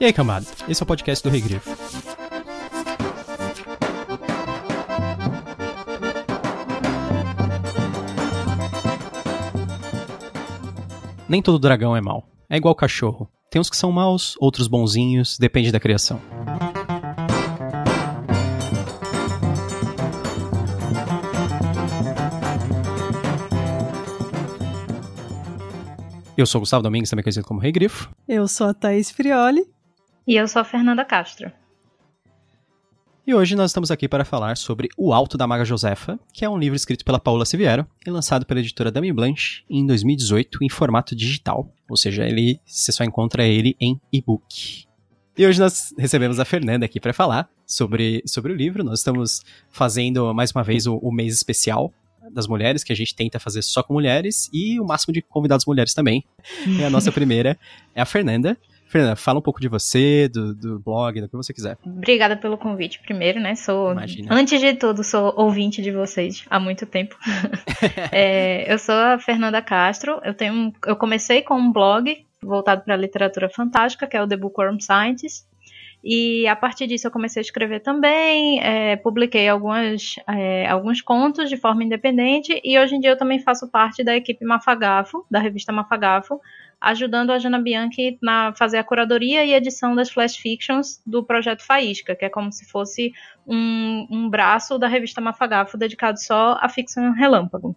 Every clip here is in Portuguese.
E aí, camada? Esse é o podcast do Regrifo. Nem todo dragão é mau. É igual cachorro. Tem uns que são maus, outros bonzinhos, depende da criação. Eu sou o Gustavo Domingues, também conhecido como Rei Grifo. Eu sou a Thaís Frioli. E eu sou a Fernanda Castro. E hoje nós estamos aqui para falar sobre O Alto da Maga Josefa, que é um livro escrito pela Paula Siviero e lançado pela editora Dami Blanche em 2018 em formato digital. Ou seja, ele, você só encontra ele em e-book. E hoje nós recebemos a Fernanda aqui para falar sobre, sobre o livro. Nós estamos fazendo mais uma vez o, o mês especial das mulheres, que a gente tenta fazer só com mulheres, e o máximo de convidados mulheres também. E a nossa primeira é a Fernanda. Fernanda, fala um pouco de você, do, do blog, do que você quiser. Obrigada pelo convite, primeiro, né? Sou, Imagina. antes de tudo, sou ouvinte de vocês há muito tempo. é, eu sou a Fernanda Castro. Eu tenho, eu comecei com um blog voltado para a literatura fantástica, que é o The Bookworm Scientist. E a partir disso eu comecei a escrever também, é, publiquei algumas, é, alguns contos de forma independente e hoje em dia eu também faço parte da equipe Mafagafo, da revista Mafagafo, ajudando a Jana Bianchi na fazer a curadoria e edição das flash fictions do projeto Faísca, que é como se fosse um, um braço da revista Mafagafo dedicado só à ficção relâmpago.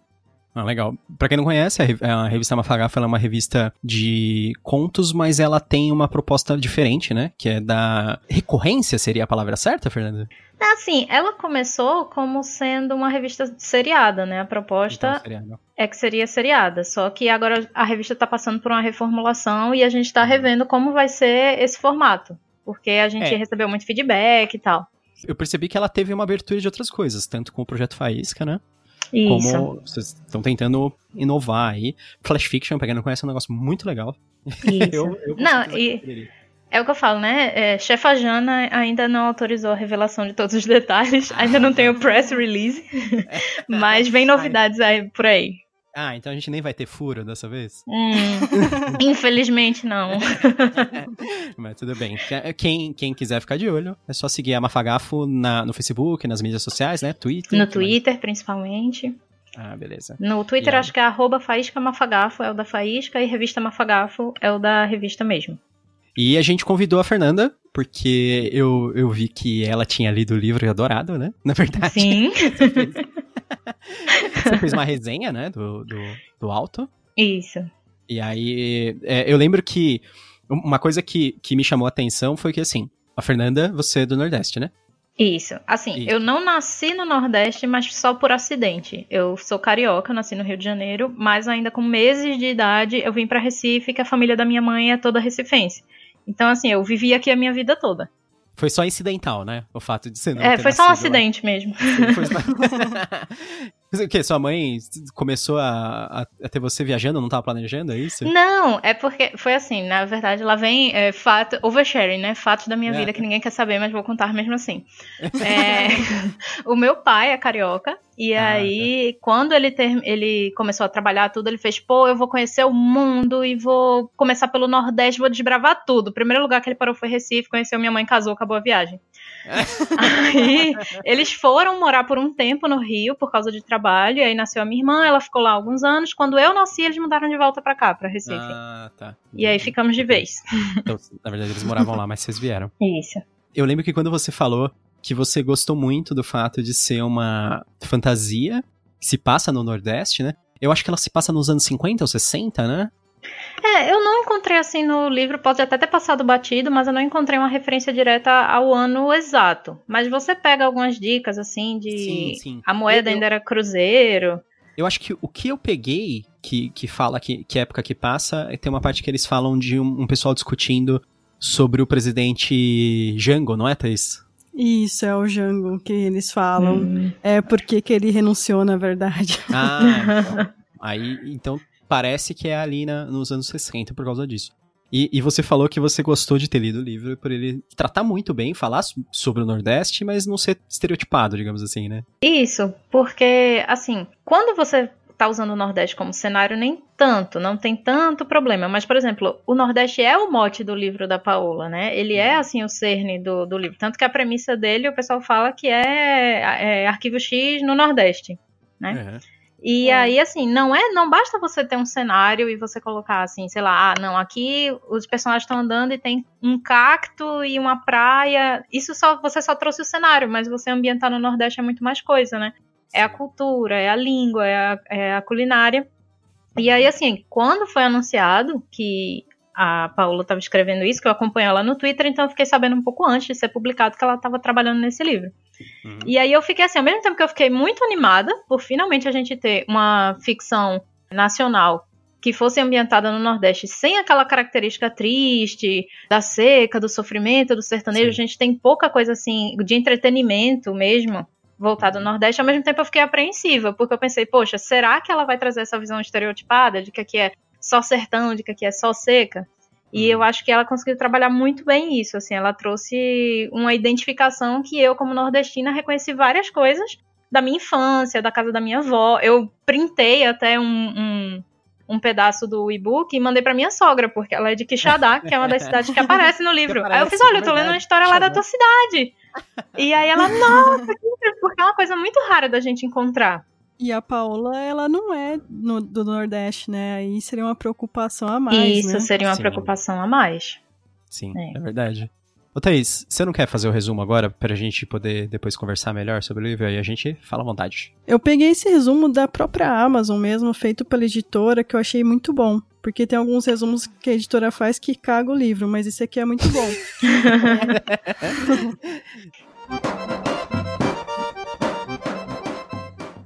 Ah, legal. Pra quem não conhece, a revista Mafagafa é uma revista de contos, mas ela tem uma proposta diferente, né? Que é da recorrência, seria a palavra certa, Fernanda? É assim, ela começou como sendo uma revista seriada, né? A proposta então, é que seria seriada. Só que agora a revista está passando por uma reformulação e a gente está uhum. revendo como vai ser esse formato. Porque a gente é. recebeu muito feedback e tal. Eu percebi que ela teve uma abertura de outras coisas, tanto com o projeto Faísca, né? Isso. Como vocês estão tentando inovar aí. Flash Fiction, pra quem não conhece, é um negócio muito legal. Eu, eu não, e... É o que eu falo, né? É, Chefa Jana ainda não autorizou a revelação de todos os detalhes, ainda não tem o press release, mas vem novidades aí por aí. Ah, então a gente nem vai ter furo dessa vez? Hum, infelizmente não. Mas tudo bem. Quem, quem quiser ficar de olho, é só seguir a Mafagafo na, no Facebook, nas mídias sociais, né? Twitter. No Twitter, mais? principalmente. Ah, beleza. No Twitter acho que é arroba Faísca Mafagafo, é o da Faísca, e Revista Mafagafo é o da revista mesmo. E a gente convidou a Fernanda, porque eu, eu vi que ela tinha lido o livro e adorado, né? Na verdade. Sim. Você fez uma resenha, né, do, do, do Alto. Isso. E aí, é, eu lembro que uma coisa que, que me chamou a atenção foi que, assim, a Fernanda, você é do Nordeste, né? Isso. Assim, Isso. eu não nasci no Nordeste, mas só por acidente. Eu sou carioca, nasci no Rio de Janeiro, mas ainda com meses de idade eu vim para Recife, que a família da minha mãe é toda recifense. Então, assim, eu vivi aqui a minha vida toda. Foi só incidental, né? O fato de ser não É, foi só um acidente lá. mesmo. Foi só... o que? Sua mãe começou a, a, ter você viajando, não estava planejando, é isso? Não, é porque foi assim, na verdade, lá vem é, fato, oversharing, né? Fatos da minha é. vida que ninguém quer saber, mas vou contar mesmo assim. É, o meu pai é carioca, e ah, aí, tá. quando ele, ter, ele começou a trabalhar tudo, ele fez, pô, eu vou conhecer o mundo e vou começar pelo Nordeste, vou desbravar tudo. O primeiro lugar que ele parou foi Recife, conheceu minha mãe, casou, acabou a viagem. aí, eles foram morar por um tempo no Rio por causa de trabalho, e aí nasceu a minha irmã, ela ficou lá alguns anos. Quando eu nasci, eles mudaram de volta para cá, para Recife. Ah, tá. E aí ficamos de vez. Então, na verdade, eles moravam lá, mas vocês vieram. Isso. Eu lembro que quando você falou que você gostou muito do fato de ser uma fantasia que se passa no Nordeste, né? Eu acho que ela se passa nos anos 50 ou 60, né? É, eu não encontrei assim no livro, pode até ter passado batido, mas eu não encontrei uma referência direta ao ano exato. Mas você pega algumas dicas assim de sim, sim. a moeda eu, ainda era cruzeiro. Eu acho que o que eu peguei que, que fala que, que época que passa, é tem uma parte que eles falam de um, um pessoal discutindo sobre o presidente Jango, não é, Thaís? Isso, é o Jango que eles falam. Hum. É porque que ele renunciou, na verdade. Ah, então. aí, então parece que é ali na, nos anos 60 por causa disso. E, e, você falou que você gostou de ter lido o livro por ele tratar muito bem, falar sobre o Nordeste, mas não ser estereotipado, digamos assim, né? Isso, porque, assim, quando você tá usando o Nordeste como cenário, nem tanto, não tem tanto problema. Mas, por exemplo, o Nordeste é o mote do livro da Paola, né? Ele é, assim, o cerne do, do livro. Tanto que a premissa dele, o pessoal fala que é, é Arquivo X no Nordeste, né? Uhum. E é. aí, assim, não é, não basta você ter um cenário e você colocar assim, sei lá, ah, não, aqui os personagens estão andando e tem um cacto e uma praia. Isso só você só trouxe o cenário, mas você ambientar no Nordeste é muito mais coisa, né? É a cultura, é a língua, é a, é a culinária. E aí, assim, quando foi anunciado que a Paula estava escrevendo isso, que eu acompanho ela no Twitter, então eu fiquei sabendo um pouco antes de ser publicado que ela estava trabalhando nesse livro. Uhum. E aí eu fiquei assim, ao mesmo tempo que eu fiquei muito animada por finalmente a gente ter uma ficção nacional que fosse ambientada no Nordeste sem aquela característica triste da seca, do sofrimento, do sertanejo, Sim. a gente tem pouca coisa assim de entretenimento mesmo voltado ao Nordeste, ao mesmo tempo eu fiquei apreensiva, porque eu pensei, poxa, será que ela vai trazer essa visão estereotipada de que aqui é só sertão, de que aqui é só seca? E eu acho que ela conseguiu trabalhar muito bem isso, assim, ela trouxe uma identificação que eu, como nordestina, reconheci várias coisas da minha infância, da casa da minha avó. Eu printei até um, um, um pedaço do e-book e mandei para minha sogra, porque ela é de Quixadá, que é uma das cidades que aparece no livro. Aparece, aí eu fiz, olha, eu tô lendo uma história lá da tua cidade. E aí ela, nossa, porque é uma coisa muito rara da gente encontrar. E a Paola, ela não é no, do Nordeste, né? Aí seria uma preocupação a mais. Isso, né? seria uma Sim. preocupação a mais. Sim, é, é verdade. Ô Thaís, você não quer fazer o resumo agora pra gente poder depois conversar melhor sobre o livro? Aí a gente fala à vontade. Eu peguei esse resumo da própria Amazon mesmo, feito pela editora, que eu achei muito bom. Porque tem alguns resumos que a editora faz que caga o livro, mas esse aqui é muito bom.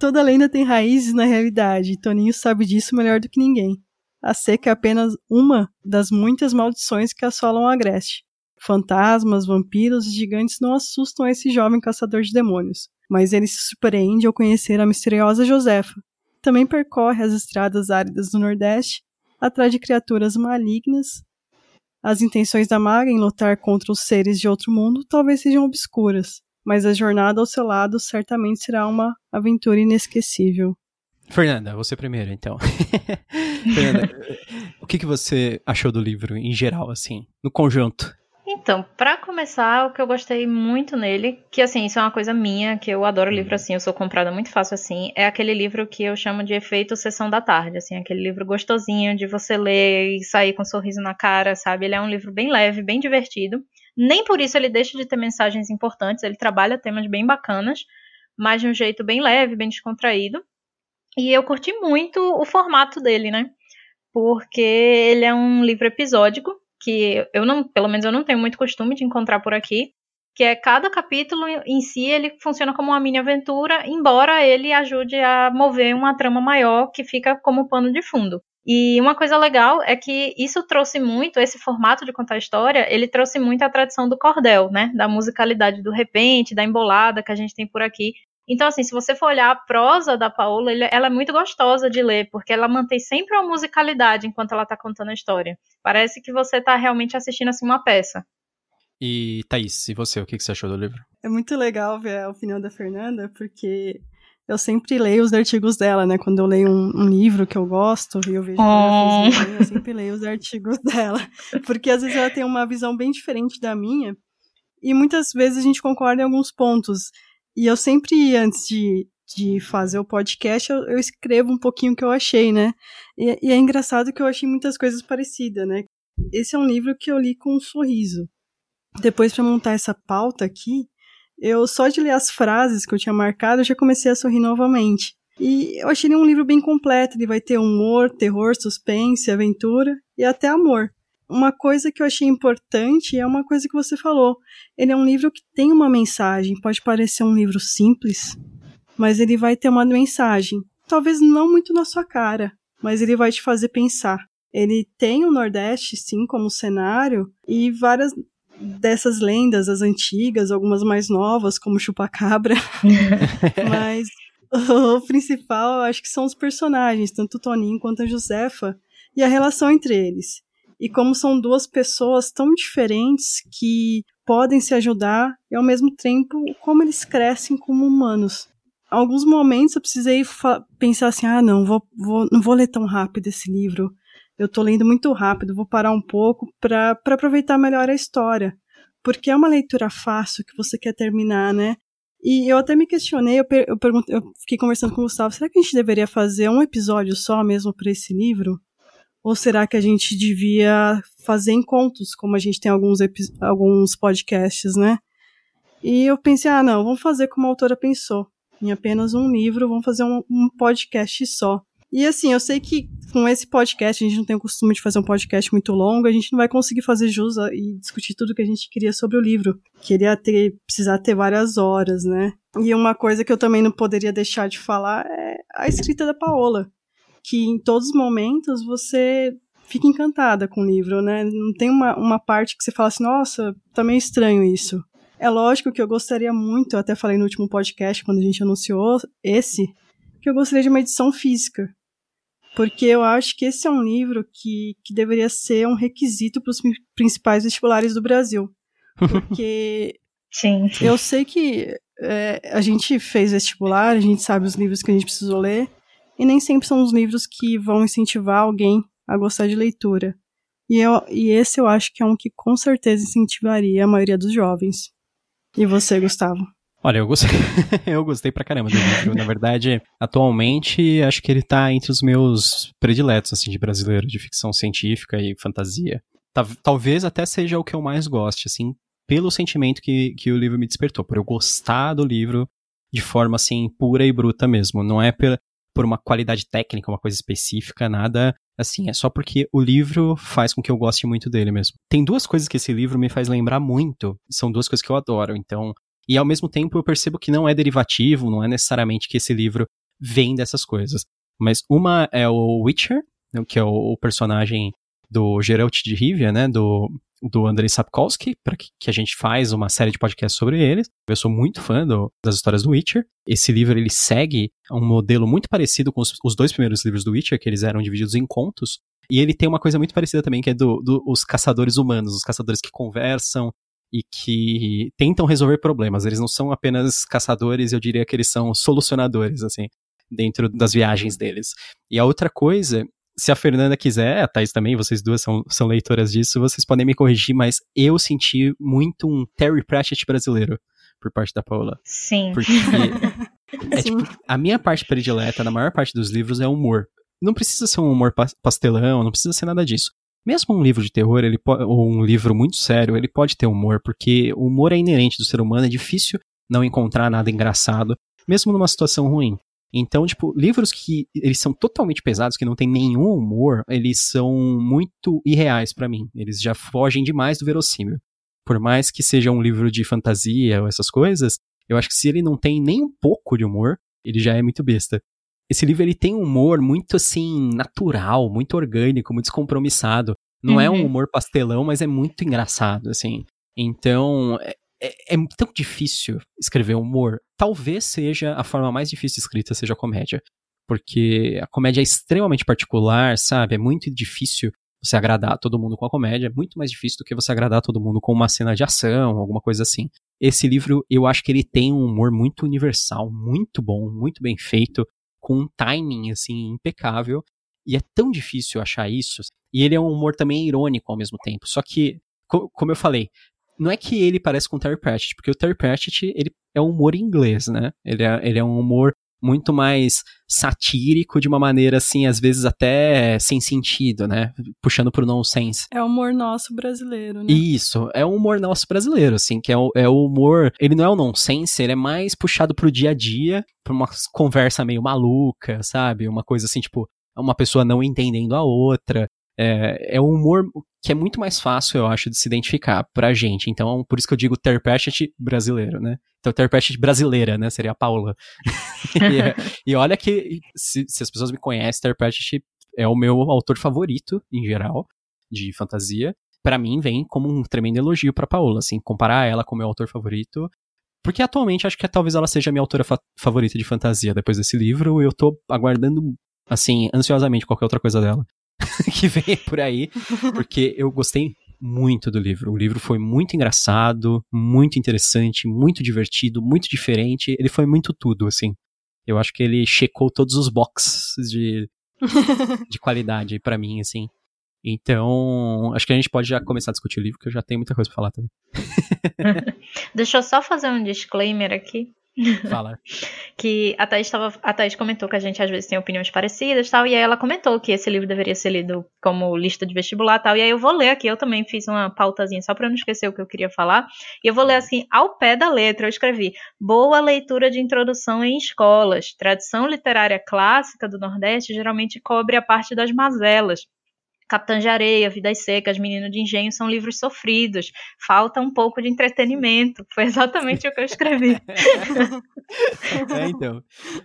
Toda lenda tem raízes na realidade, e Toninho sabe disso melhor do que ninguém. A seca é apenas uma das muitas maldições que assolam a Agreste. Fantasmas, vampiros e gigantes não assustam esse jovem caçador de demônios, mas ele se surpreende ao conhecer a misteriosa Josefa. Também percorre as estradas áridas do Nordeste, atrás de criaturas malignas. As intenções da maga em lutar contra os seres de outro mundo talvez sejam obscuras, mas a jornada ao seu lado certamente será uma aventura inesquecível. Fernanda, você primeiro, então. Fernanda, o que, que você achou do livro em geral, assim, no conjunto? Então, para começar, o que eu gostei muito nele, que assim, isso é uma coisa minha, que eu adoro livro assim, eu sou comprada muito fácil assim, é aquele livro que eu chamo de efeito sessão da tarde, assim, aquele livro gostosinho de você ler e sair com um sorriso na cara, sabe? Ele é um livro bem leve, bem divertido. Nem por isso ele deixa de ter mensagens importantes, ele trabalha temas bem bacanas, mas de um jeito bem leve, bem descontraído. E eu curti muito o formato dele, né? Porque ele é um livro episódico, que eu não, pelo menos eu não tenho muito costume de encontrar por aqui, que é cada capítulo em si ele funciona como uma mini aventura, embora ele ajude a mover uma trama maior que fica como pano de fundo. E uma coisa legal é que isso trouxe muito, esse formato de contar história, ele trouxe muito a tradição do cordel, né? Da musicalidade do repente, da embolada que a gente tem por aqui. Então, assim, se você for olhar a prosa da Paola, ela é muito gostosa de ler, porque ela mantém sempre uma musicalidade enquanto ela está contando a história. Parece que você está realmente assistindo, assim, uma peça. E, Thaís, e você, o que você achou do livro? É muito legal ver a opinião da Fernanda, porque eu sempre leio os artigos dela, né? Quando eu leio um, um livro que eu gosto e eu vejo que ela fez oh. eu sempre leio os artigos dela. Porque às vezes ela tem uma visão bem diferente da minha. E muitas vezes a gente concorda em alguns pontos. E eu sempre, antes de, de fazer o podcast, eu, eu escrevo um pouquinho o que eu achei, né? E, e é engraçado que eu achei muitas coisas parecidas, né? Esse é um livro que eu li com um sorriso. Depois, para montar essa pauta aqui, eu só de ler as frases que eu tinha marcado, eu já comecei a sorrir novamente. E eu achei ele um livro bem completo, ele vai ter humor, terror, suspense, aventura e até amor. Uma coisa que eu achei importante é uma coisa que você falou. Ele é um livro que tem uma mensagem, pode parecer um livro simples, mas ele vai ter uma mensagem. Talvez não muito na sua cara, mas ele vai te fazer pensar. Ele tem o Nordeste, sim, como cenário, e várias dessas lendas, as antigas, algumas mais novas, como Chupacabra. Mas o principal, acho que são os personagens, tanto o Toninho quanto a Josefa, e a relação entre eles. E como são duas pessoas tão diferentes que podem se ajudar e ao mesmo tempo como eles crescem como humanos. alguns momentos eu precisei pensar assim, ah, não, vou, vou, não vou ler tão rápido esse livro. Eu tô lendo muito rápido, vou parar um pouco para aproveitar melhor a história. Porque é uma leitura fácil que você quer terminar, né? E eu até me questionei, eu, per, eu, eu fiquei conversando com o Gustavo, será que a gente deveria fazer um episódio só mesmo para esse livro? Ou será que a gente devia fazer encontros, como a gente tem alguns, alguns podcasts, né? E eu pensei, ah, não, vamos fazer como a autora pensou. Em apenas um livro, vamos fazer um, um podcast só. E assim, eu sei que com esse podcast, a gente não tem o costume de fazer um podcast muito longo, a gente não vai conseguir fazer jus e discutir tudo que a gente queria sobre o livro. Queria ter, precisar ter várias horas, né? E uma coisa que eu também não poderia deixar de falar é a escrita da Paola. Que em todos os momentos você fica encantada com o livro, né? Não tem uma, uma parte que você fala assim, nossa, tá meio estranho isso. É lógico que eu gostaria muito, eu até falei no último podcast, quando a gente anunciou esse, que eu gostaria de uma edição física. Porque eu acho que esse é um livro que, que deveria ser um requisito para os principais vestibulares do Brasil. Porque sim, sim. eu sei que é, a gente fez vestibular, a gente sabe os livros que a gente precisou ler, e nem sempre são os livros que vão incentivar alguém a gostar de leitura. E, eu, e esse eu acho que é um que com certeza incentivaria a maioria dos jovens. E você, Gustavo? Olha, eu gostei, eu gostei pra caramba do livro. Na verdade, atualmente, acho que ele tá entre os meus prediletos, assim, de brasileiro, de ficção científica e fantasia. Talvez até seja o que eu mais goste, assim, pelo sentimento que, que o livro me despertou, por eu gostar do livro de forma, assim, pura e bruta mesmo. Não é por, por uma qualidade técnica, uma coisa específica, nada assim, é só porque o livro faz com que eu goste muito dele mesmo. Tem duas coisas que esse livro me faz lembrar muito, são duas coisas que eu adoro, então e ao mesmo tempo eu percebo que não é derivativo, não é necessariamente que esse livro vem dessas coisas. Mas uma é o Witcher, né, que é o, personagem do Geralt de Rivia, né, do, do Andrei Sapkowski, para que, que, a gente faz uma série de podcasts sobre eles. Eu sou muito fã do, das histórias do Witcher. Esse livro ele segue um modelo muito parecido com os, os, dois primeiros livros do Witcher, que eles eram divididos em contos. E ele tem uma coisa muito parecida também, que é dos do, os caçadores humanos, os caçadores que conversam, e que tentam resolver problemas. Eles não são apenas caçadores, eu diria que eles são solucionadores, assim, dentro das viagens deles. E a outra coisa, se a Fernanda quiser, a Thais também, vocês duas são, são leitoras disso, vocês podem me corrigir, mas eu senti muito um Terry Pratchett brasileiro por parte da Paula. Sim. Porque é, tipo, a minha parte predileta, na maior parte dos livros, é humor. Não precisa ser um humor pastelão, não precisa ser nada disso. Mesmo um livro de terror, ele ou um livro muito sério, ele pode ter humor, porque o humor é inerente do ser humano, é difícil não encontrar nada engraçado, mesmo numa situação ruim. Então, tipo, livros que eles são totalmente pesados, que não tem nenhum humor, eles são muito irreais para mim. Eles já fogem demais do verossímil. Por mais que seja um livro de fantasia ou essas coisas, eu acho que se ele não tem nem um pouco de humor, ele já é muito besta esse livro ele tem um humor muito assim natural, muito orgânico, muito descompromissado. Não uhum. é um uhum. humor pastelão, mas é muito engraçado, assim. Então, é, é, é, tão difícil escrever humor. Talvez seja a forma mais difícil de escrita seja a comédia. Porque a comédia é extremamente particular, sabe? É muito difícil você agradar todo mundo com a comédia. É muito mais difícil do que você agradar todo mundo com uma cena de ação, alguma coisa assim. Esse livro, eu acho que ele tem um humor muito universal, muito bom, muito bem feito com um timing assim impecável. E é tão difícil achar isso. E ele é um humor também irônico ao mesmo tempo. Só que, como eu falei, não é que ele parece com o Terry Pratchett, porque o Terry Pratchett ele é um humor inglês, né? Ele é, ele é um humor muito mais satírico de uma maneira assim, às vezes até sem sentido, né? Puxando pro nonsense. É o humor nosso brasileiro, né? Isso, é o humor nosso brasileiro, assim, que é o, é o humor, ele não é o nonsense, ele é mais puxado pro dia a dia, pra uma conversa meio maluca, sabe? Uma coisa assim, tipo, uma pessoa não entendendo a outra. É, é um humor que é muito mais fácil, eu acho, de se identificar pra gente. Então, por isso que eu digo Terry Pratchett brasileiro, né? Então, Pratchett brasileira, né? Seria a Paula. e, e, olha que, se, se, as pessoas me conhecem, Pratchett é o meu autor favorito, em geral, de fantasia. Para mim, vem como um tremendo elogio pra Paula, assim, comparar ela com o meu autor favorito. Porque atualmente acho que talvez ela seja a minha autora fa favorita de fantasia depois desse livro. Eu tô aguardando, assim, ansiosamente qualquer outra coisa dela. que vem por aí, porque eu gostei muito do livro. O livro foi muito engraçado, muito interessante, muito divertido, muito diferente. Ele foi muito tudo, assim. Eu acho que ele checou todos os boxes de, de qualidade para mim, assim. Então, acho que a gente pode já começar a discutir o livro, que eu já tenho muita coisa pra falar também. Deixa eu só fazer um disclaimer aqui. Fala. que a Thaís, tava, a Thaís comentou que a gente às vezes tem opiniões parecidas tal, e aí ela comentou que esse livro deveria ser lido como lista de vestibular tal, e aí eu vou ler aqui, eu também fiz uma pautazinha só para não esquecer o que eu queria falar, e eu vou ler assim, ao pé da letra, eu escrevi, boa leitura de introdução em escolas, tradição literária clássica do Nordeste geralmente cobre a parte das mazelas, Capitã de Areia, Vidas Secas, Menino de Engenho são livros sofridos. Falta um pouco de entretenimento. Foi exatamente o que eu escrevi. é, então.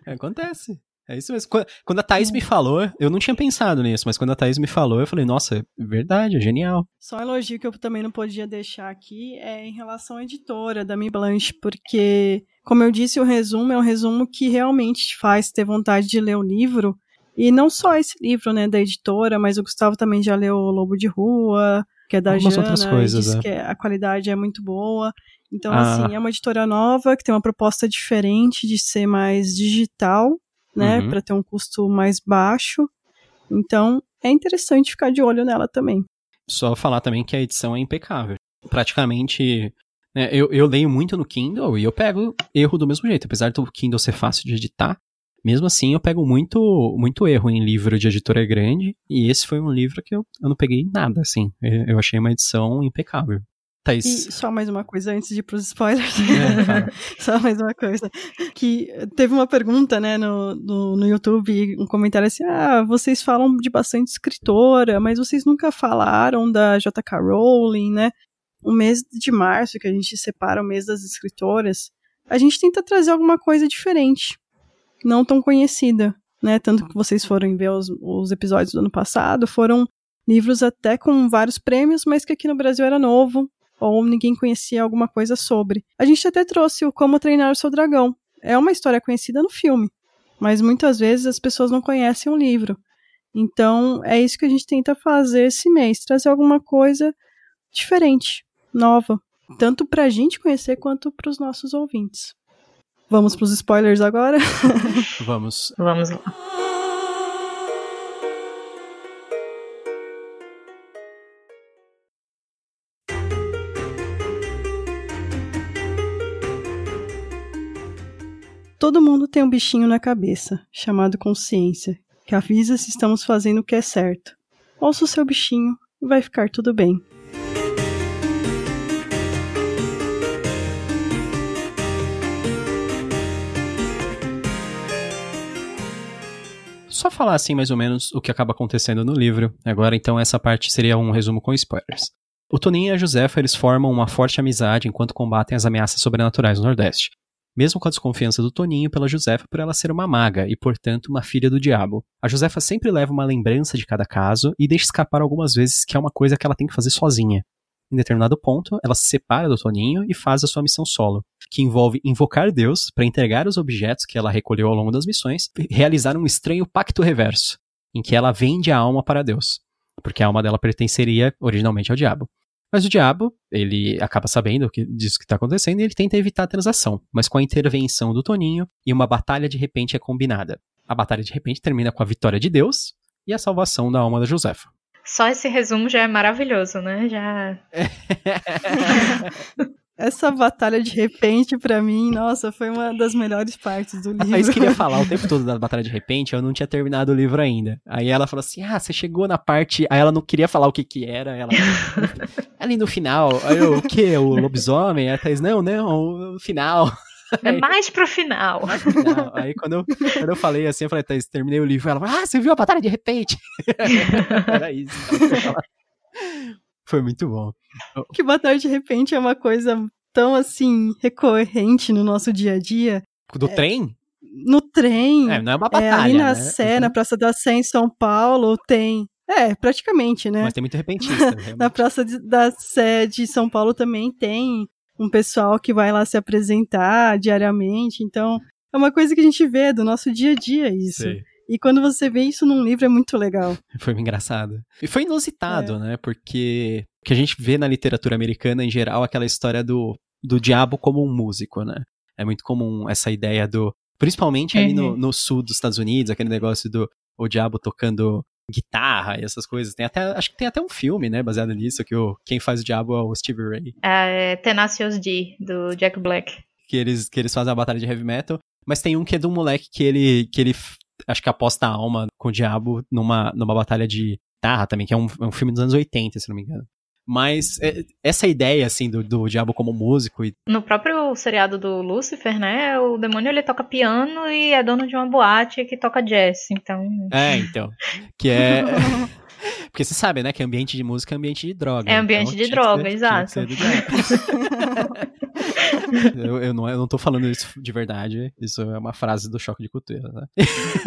Acontece. É isso mesmo. Quando a Thaís me falou, eu não tinha pensado nisso, mas quando a Thaís me falou, eu falei, nossa, é verdade, é genial. Só um elogio que eu também não podia deixar aqui é em relação à editora da Mi Blanche, porque, como eu disse, o resumo é um resumo que realmente te faz ter vontade de ler o livro, e não só esse livro, né, da editora, mas o Gustavo também já leu o Lobo de Rua, que é da Algumas Jana, outras coisas, é. que a qualidade é muito boa. Então, ah. assim, é uma editora nova, que tem uma proposta diferente de ser mais digital, né, uhum. para ter um custo mais baixo. Então, é interessante ficar de olho nela também. Só falar também que a edição é impecável. Praticamente, né, eu, eu leio muito no Kindle e eu pego erro do mesmo jeito. Apesar do Kindle ser fácil de editar, mesmo assim, eu pego muito, muito erro em livro de editora grande, e esse foi um livro que eu, eu não peguei nada, assim. Eu achei uma edição impecável. Thaís. E só mais uma coisa antes de ir pros spoilers. É, só mais uma coisa. Que teve uma pergunta, né, no, no, no, YouTube, um comentário assim: ah, vocês falam de bastante escritora, mas vocês nunca falaram da J.K. Rowling, né? O mês de março, que a gente separa o mês das escritoras, a gente tenta trazer alguma coisa diferente não tão conhecida, né? Tanto que vocês foram ver os, os episódios do ano passado, foram livros até com vários prêmios, mas que aqui no Brasil era novo, ou ninguém conhecia alguma coisa sobre. A gente até trouxe o Como Treinar o Seu Dragão. É uma história conhecida no filme, mas muitas vezes as pessoas não conhecem o livro. Então, é isso que a gente tenta fazer esse mês, trazer alguma coisa diferente, nova, tanto para a gente conhecer quanto para os nossos ouvintes. Vamos pros spoilers agora? Vamos. Vamos lá. Todo mundo tem um bichinho na cabeça, chamado consciência, que avisa se estamos fazendo o que é certo. Ouça o seu bichinho e vai ficar tudo bem. Só falar assim mais ou menos o que acaba acontecendo no livro. Agora, então, essa parte seria um resumo com spoilers. O Toninho e a Josefa eles formam uma forte amizade enquanto combatem as ameaças sobrenaturais no Nordeste. Mesmo com a desconfiança do Toninho pela Josefa por ela ser uma maga e, portanto, uma filha do diabo. A Josefa sempre leva uma lembrança de cada caso e deixa escapar algumas vezes que é uma coisa que ela tem que fazer sozinha. Em determinado ponto, ela se separa do Toninho e faz a sua missão solo, que envolve invocar Deus para entregar os objetos que ela recolheu ao longo das missões e realizar um estranho pacto reverso, em que ela vende a alma para Deus, porque a alma dela pertenceria originalmente ao diabo. Mas o diabo, ele acaba sabendo disso que está acontecendo e ele tenta evitar a transação, mas com a intervenção do Toninho e uma batalha de repente é combinada. A batalha de repente termina com a vitória de Deus e a salvação da alma da Josefa. Só esse resumo já é maravilhoso, né? Já. Essa batalha de repente, para mim, nossa, foi uma das melhores partes do livro. A Thaís queria falar o tempo todo da batalha de repente, eu não tinha terminado o livro ainda. Aí ela falou assim: Ah, você chegou na parte. Aí ela não queria falar o que que era. Ela. Ali no final. Aí eu, o que? O lobisomem? Aí a Thaís, não, não, o final. É mais pro final. Mais pro final. Aí quando eu, quando eu falei assim, eu falei, Thaís, terminei o livro. Ela falou, ah, você viu a batalha de repente? Era isso. Foi muito bom. Que batalha de repente é uma coisa tão assim recorrente no nosso dia a dia. Do é, trem? No trem. É, não é uma batalha. É, ali na né? Sé, na Praça da Sé em São Paulo, tem. É, praticamente, né? Mas tem muito repentista. na Praça de, da Sé de São Paulo também tem um pessoal que vai lá se apresentar diariamente. Então, é uma coisa que a gente vê do nosso dia a dia isso. Sei. E quando você vê isso num livro é muito legal. Foi engraçado. E foi inusitado, é. né? Porque que a gente vê na literatura americana em geral aquela história do, do diabo como um músico, né? É muito comum essa ideia do Principalmente uhum. ali no, uhum. no sul dos Estados Unidos, aquele negócio do o diabo tocando guitarra e essas coisas. Tem até, acho que tem até um filme, né, baseado nisso, que o, quem faz o diabo é o Steve Ray. É, Tenacious D, do Jack Black. Que eles, que eles fazem a batalha de heavy metal. Mas tem um que é de um moleque que ele, que ele acho que aposta a alma com o diabo numa, numa batalha de guitarra também, que é um, é um filme dos anos 80, se não me engano. Mas é, essa ideia, assim, do, do diabo como músico. E... No próprio seriado do Lucifer, né? O demônio ele toca piano e é dono de uma boate que toca jazz, então. É, então. Que é. Porque você sabe, né, que ambiente de música é ambiente de droga. É ambiente então, de droga, ser, exato. eu, eu, não, eu não tô falando isso de verdade, isso é uma frase do choque de cultura, né?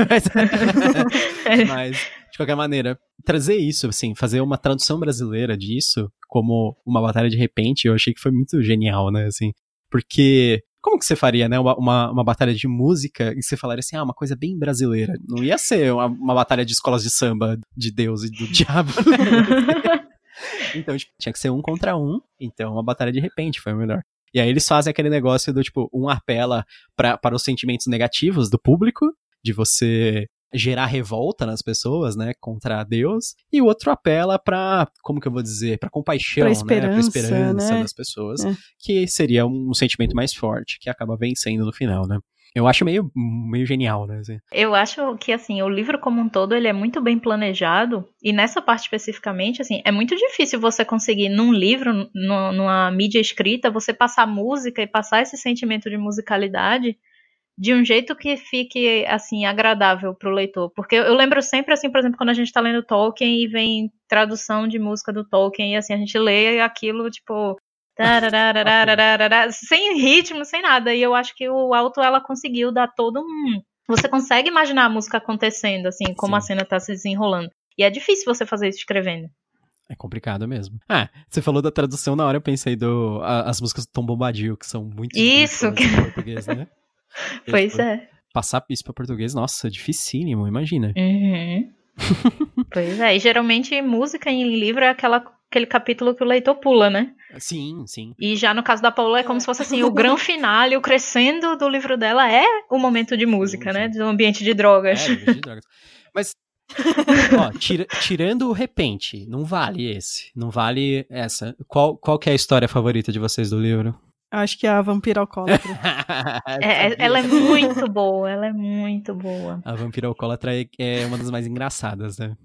mas, mas, de qualquer maneira, trazer isso, assim, fazer uma tradução brasileira disso como uma batalha de repente, eu achei que foi muito genial, né, assim, porque como que você faria, né? Uma, uma, uma, batalha de música e você falaria assim, ah, uma coisa bem brasileira. Não ia ser uma, uma batalha de escolas de samba de Deus e do diabo, né? então, tipo, tinha que ser um contra um. Então, uma batalha de repente foi melhor. E aí eles fazem aquele negócio do tipo, um apela pra, para os sentimentos negativos do público, de você gerar revolta nas pessoas, né, contra Deus, e o outro apela para, como que eu vou dizer, para compaixão, pra esperança, né, pra esperança né? das pessoas, é. que seria um sentimento mais forte que acaba vencendo no final, né? Eu acho meio, meio genial, né? Assim. Eu acho que, assim, o livro como um todo, ele é muito bem planejado, e nessa parte especificamente, assim, é muito difícil você conseguir, num livro, numa mídia escrita, você passar música e passar esse sentimento de musicalidade de um jeito que fique assim agradável para o leitor, porque eu lembro sempre assim, por exemplo, quando a gente está lendo Tolkien e vem tradução de música do Tolkien e assim a gente lê aquilo tipo sem ritmo, sem nada. E eu acho que o Alto ela conseguiu dar todo um você consegue imaginar a música acontecendo assim, como Sim. a cena está se desenrolando. E é difícil você fazer isso escrevendo. É complicado mesmo. Ah, você falou da tradução na hora, eu pensei do a, as músicas do Tom Bombadil, que são muito Isso que... português, né? Pois é. Passar isso para português, nossa, dificílimo, imagina. Uhum. pois é, e geralmente música em livro é aquela, aquele capítulo que o leitor pula, né? Sim, sim. E já no caso da Paula é como se fosse assim, o grande finale, o crescendo do livro dela é o momento de música, sim, né? Do ambiente de drogas. É, de drogas. Mas Ó, tira, tirando o repente, não vale esse. Não vale essa. Qual, qual que é a história favorita de vocês do livro? Acho que é a vampira alcoólatra. é, ela é muito boa, ela é muito boa. A vampira alcoólatra é, é uma das mais engraçadas, né?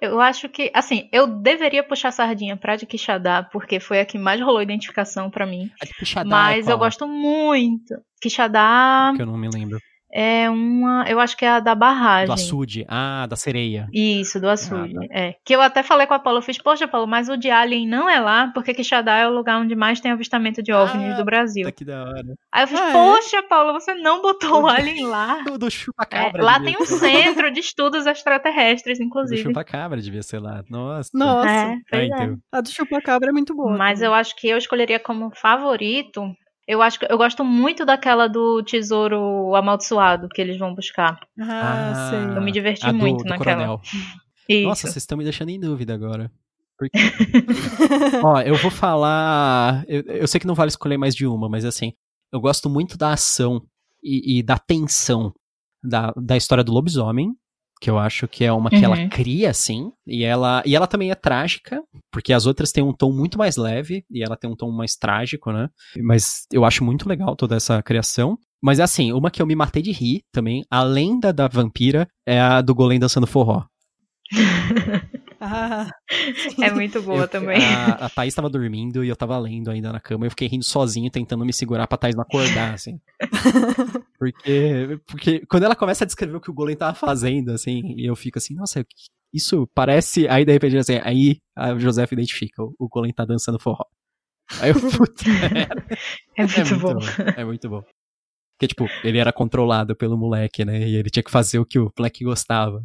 Eu acho que, assim, eu deveria puxar a sardinha pra de Quixadá, porque foi a que mais rolou identificação para mim. A de Quixadá é mas é eu gosto muito. Quixadá. Que eu não me lembro. É uma. Eu acho que é a da barragem. Do açude. Ah, da sereia. Isso, do açude. Ah, tá. É. Que eu até falei com a Paula, eu fiz, poxa, Paulo, mas o de Alien não é lá, porque Quixadá é o lugar onde mais tem avistamento de OVNIs ah, do Brasil. Que da hora. Aí eu fiz, ah, é? poxa, é? Paula, você não botou o Alien lá. O do chupa-cabra. É, lá tem um centro de estudos extraterrestres, inclusive. O chupa-cabra devia ser lá. Nossa. Nossa. É, ah, então. A do chupa-cabra é muito boa. Mas também. eu acho que eu escolheria como favorito eu acho que eu gosto muito daquela do tesouro amaldiçoado que eles vão buscar. Ah, ah sei. Eu me diverti muito do, naquela. Nossa, vocês estão me deixando em dúvida agora. Porque... Ó, eu vou falar. Eu, eu, sei que não vale escolher mais de uma, mas assim, eu gosto muito da ação e, e da tensão da, da história do lobisomem, que eu acho que é uma que uhum. ela cria, assim, e ela, e ela também é trágica, porque as outras têm um tom muito mais leve, e ela tem um tom mais trágico, né? Mas eu acho muito legal toda essa criação. Mas é assim, uma que eu me matei de rir também, além da da vampira, é a do Golem dançando forró. Ah, é muito boa eu, também. A, a Thaís estava dormindo e eu tava lendo ainda na cama. Eu fiquei rindo sozinho, tentando me segurar pra Thaís não acordar, assim. porque, porque quando ela começa a descrever o que o Golem tava fazendo, assim, e eu fico assim, nossa, isso parece. Aí de repente, assim, aí a Josefa identifica: o, o Golem tá dançando forró. Aí eu, puta, é, é, muito, é muito bom. bom. É muito bom. Porque, tipo, ele era controlado pelo moleque, né? E ele tinha que fazer o que o moleque gostava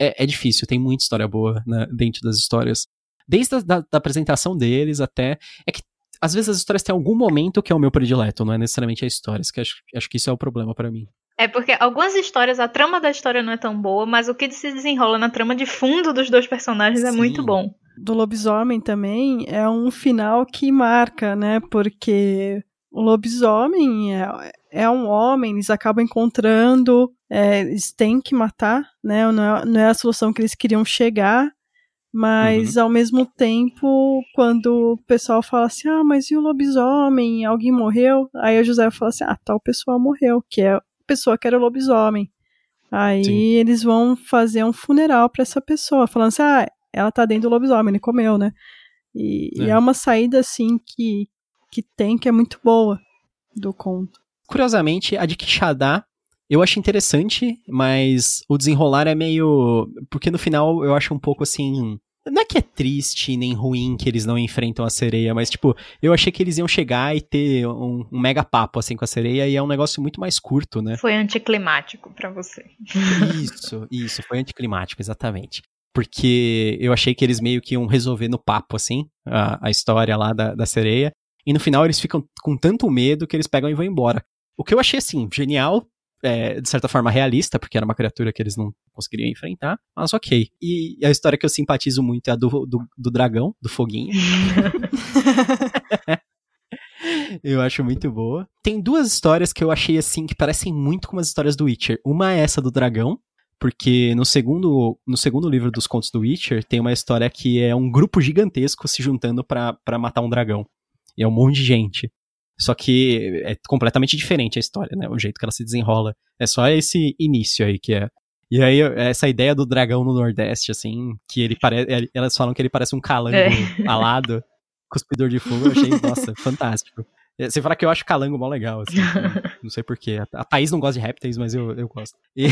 é, é difícil, tem muita história boa né, dentro das histórias. Desde a da, da apresentação deles até. É que às vezes as histórias têm algum momento que é o meu predileto, não é necessariamente a história. Que acho, acho que isso é o problema para mim. É porque algumas histórias, a trama da história não é tão boa, mas o que se desenrola na trama de fundo dos dois personagens Sim. é muito bom. Do lobisomem também é um final que marca, né? Porque o lobisomem é, é um homem, eles acabam encontrando, é, eles têm que matar, né? Não é, não é a solução que eles queriam chegar, mas uhum. ao mesmo tempo, quando o pessoal fala assim, ah, mas e o lobisomem? Alguém morreu? Aí a José fala assim, ah, tal pessoa morreu, que é a pessoa que era o lobisomem. Aí Sim. eles vão fazer um funeral para essa pessoa, falando assim, ah, ela tá dentro do lobisomem, ele comeu, né? E é, e é uma saída, assim, que, que tem, que é muito boa do conto. Curiosamente, a de Quixadá eu acho interessante, mas o desenrolar é meio. Porque no final eu acho um pouco assim. Não é que é triste nem ruim que eles não enfrentam a sereia, mas, tipo, eu achei que eles iam chegar e ter um, um mega papo, assim, com a sereia, e é um negócio muito mais curto, né? Foi anticlimático para você. Isso, isso, foi anticlimático, exatamente. Porque eu achei que eles meio que iam resolver no papo, assim, a, a história lá da, da sereia, e no final eles ficam com tanto medo que eles pegam e vão embora. O que eu achei, assim, genial, é, de certa forma realista, porque era uma criatura que eles não conseguiriam enfrentar, mas ok. E a história que eu simpatizo muito é a do, do, do dragão, do foguinho. eu acho muito boa. Tem duas histórias que eu achei assim que parecem muito com as histórias do Witcher. Uma é essa do dragão, porque no segundo, no segundo livro dos contos do Witcher tem uma história que é um grupo gigantesco se juntando para matar um dragão. E é um monte de gente. Só que é completamente diferente a história, né? O jeito que ela se desenrola. É só esse início aí que é. E aí, essa ideia do dragão no Nordeste, assim, que ele parece. Elas falam que ele parece um calango é. alado, cuspidor de fogo, eu achei, nossa, fantástico. É, você fala que eu acho calango mó legal, assim. não sei porquê. A Thaís não gosta de répteis, mas eu, eu gosto. E...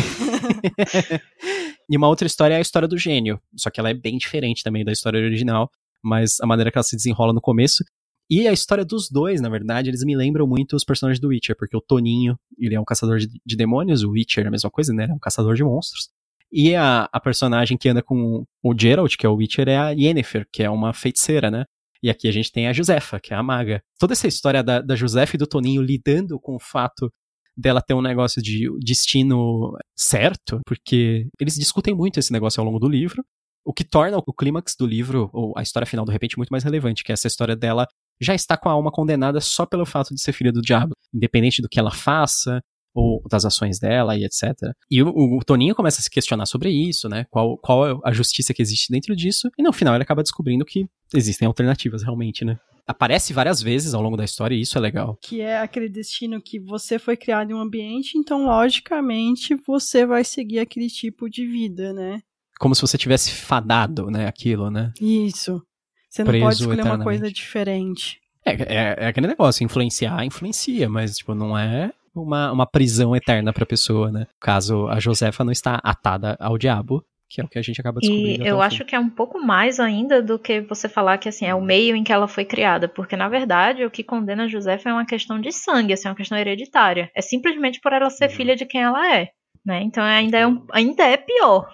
e uma outra história é a história do gênio. Só que ela é bem diferente também da história original. Mas a maneira que ela se desenrola no começo. E a história dos dois, na verdade, eles me lembram muito os personagens do Witcher, porque o Toninho, ele é um caçador de, de demônios, o Witcher é a mesma coisa, né? Ele é um caçador de monstros. E a, a personagem que anda com o Geralt, que é o Witcher, é a Yennefer, que é uma feiticeira, né? E aqui a gente tem a Josefa, que é a maga. Toda essa história da, da Josefa e do Toninho lidando com o fato dela ter um negócio de destino certo, porque eles discutem muito esse negócio ao longo do livro, o que torna o clímax do livro, ou a história final, de repente, muito mais relevante, que é essa história dela já está com a alma condenada só pelo fato de ser filha do diabo, independente do que ela faça ou das ações dela e etc. E o, o, Toninho começa a se questionar sobre isso, né? Qual, qual é a justiça que existe dentro disso, e no final ele acaba descobrindo que existem alternativas realmente, né? Aparece várias vezes ao longo da história e isso é legal. Que é aquele destino que você foi criado em um ambiente, então logicamente você vai seguir aquele tipo de vida, né? Como se você tivesse fadado, né, aquilo, né? Isso. Você não pode escolher uma coisa diferente. É, é, é, aquele negócio, influenciar, influencia, mas, tipo, não é uma, uma prisão eterna pra pessoa, né? Caso a Josefa não está atada ao diabo, que é o que a gente acaba descobrindo. E eu acho que é um pouco mais ainda do que você falar que, assim, é o meio em que ela foi criada, porque, na verdade, o que condena a Josefa é uma questão de sangue, assim, é uma questão hereditária. É simplesmente por ela ser uhum. filha de quem ela é, né? Então ainda é, um, ainda é pior.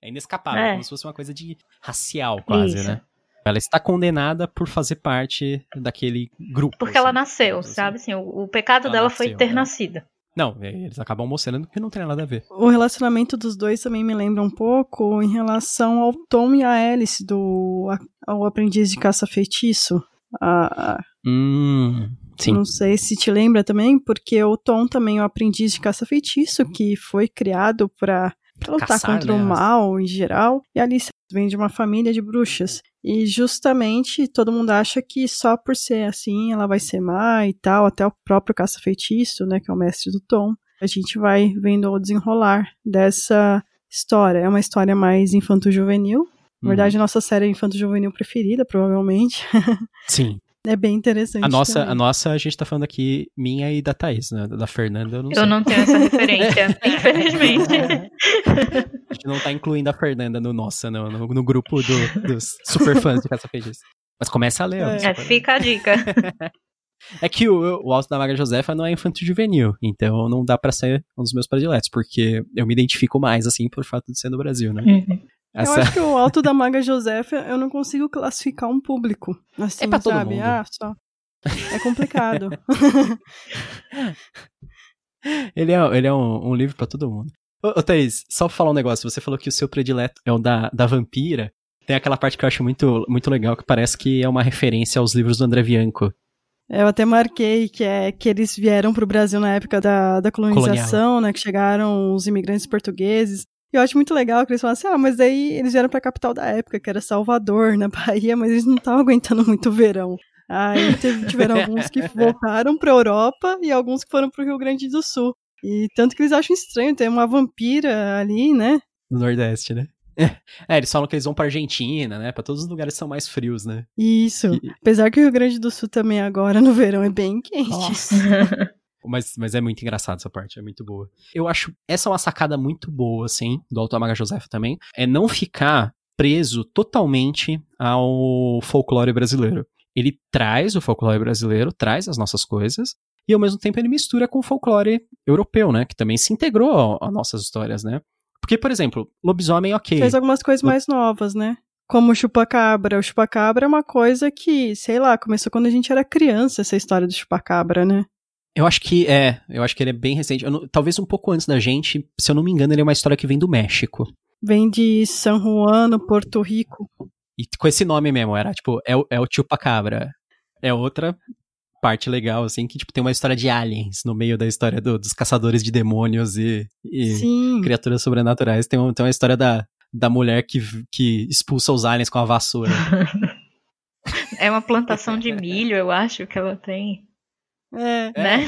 É inescapável, é. como se fosse uma coisa de racial, quase, Isso. né? Ela está condenada por fazer parte daquele grupo. Porque assim, ela nasceu, assim. sabe? Assim, o, o pecado ela dela nasceu, foi ter é. nascido. Não, é, eles acabam mostrando que não tem nada a ver. O relacionamento dos dois também me lembra um pouco em relação ao Tom e a Alice do ao aprendiz de caça-feitiço. A, hum, sim. Não sei se te lembra também, porque o Tom também é o aprendiz de caça-feitiço que foi criado para lutar Caçar, contra né? o mal em geral. E a Alice vem de uma família de bruxas. E justamente todo mundo acha que só por ser assim ela vai ser má e tal, até o próprio caça-feitiço, né, que é o mestre do Tom. A gente vai vendo o desenrolar dessa história. É uma história mais infanto-juvenil. Na verdade, uhum. nossa série infanto-juvenil preferida, provavelmente. Sim. É bem interessante. A nossa, a nossa, a gente tá falando aqui, minha e da Thaís, né? Da Fernanda, eu não eu sei. Eu não tenho essa referência, infelizmente. A gente não tá incluindo a Fernanda no nossa, no, no, no grupo do, dos super fãs de Caça Feijões. Mas começa a ler. É, é fica a dica. É que o, o Alto da Maga Josefa não é infantil juvenil, então não dá para ser um dos meus prediletos, porque eu me identifico mais, assim, por fato de ser no Brasil, né? Uhum. Essa... Eu acho que o Alto da Maga Josefa, eu não consigo classificar um público. Assim, é pra todo sabe? mundo. Ah, só. É complicado. ele é, ele é um, um livro para todo mundo. Ô, ô Thaís, só pra falar um negócio. Você falou que o seu predileto é o da, da vampira. Tem aquela parte que eu acho muito, muito legal, que parece que é uma referência aos livros do André Bianco. Eu até marquei que é que eles vieram para o Brasil na época da, da colonização, Colonial. né? Que chegaram os imigrantes portugueses. E eu acho muito legal que eles falam assim: ah, mas daí eles vieram para a capital da época, que era Salvador, na Bahia, mas eles não estavam aguentando muito o verão. Aí teve, tiveram alguns que voltaram para a Europa e alguns que foram para o Rio Grande do Sul. E tanto que eles acham estranho ter uma vampira ali, né? No Nordeste, né? É, eles falam que eles vão pra Argentina, né? Pra todos os lugares que são mais frios, né? Isso. E... Apesar que o Rio Grande do Sul também agora, no verão, é bem quente. mas, mas é muito engraçado essa parte, é muito boa. Eu acho essa é uma sacada muito boa, assim, do Autor Maga Joseph também, é não ficar preso totalmente ao folclore brasileiro. Ele traz o folclore brasileiro, traz as nossas coisas, e ao mesmo tempo ele mistura com o folclore europeu, né? Que também se integrou às nossas histórias, né? Porque, por exemplo, lobisomem, ok. Fez algumas coisas mais novas, né? Como o chupacabra. O chupacabra é uma coisa que, sei lá, começou quando a gente era criança, essa história do chupacabra, né? Eu acho que é, eu acho que ele é bem recente. Não, talvez um pouco antes da gente, se eu não me engano, ele é uma história que vem do México. Vem de San Juan, Porto Rico. E com esse nome mesmo, era tipo, é, é o chupacabra. É outra parte legal, assim, que tipo, tem uma história de aliens no meio da história do, dos caçadores de demônios e, e criaturas sobrenaturais. Tem, um, tem uma história da, da mulher que, que expulsa os aliens com a vassoura. é uma plantação de milho, eu acho, que ela tem. É. Né?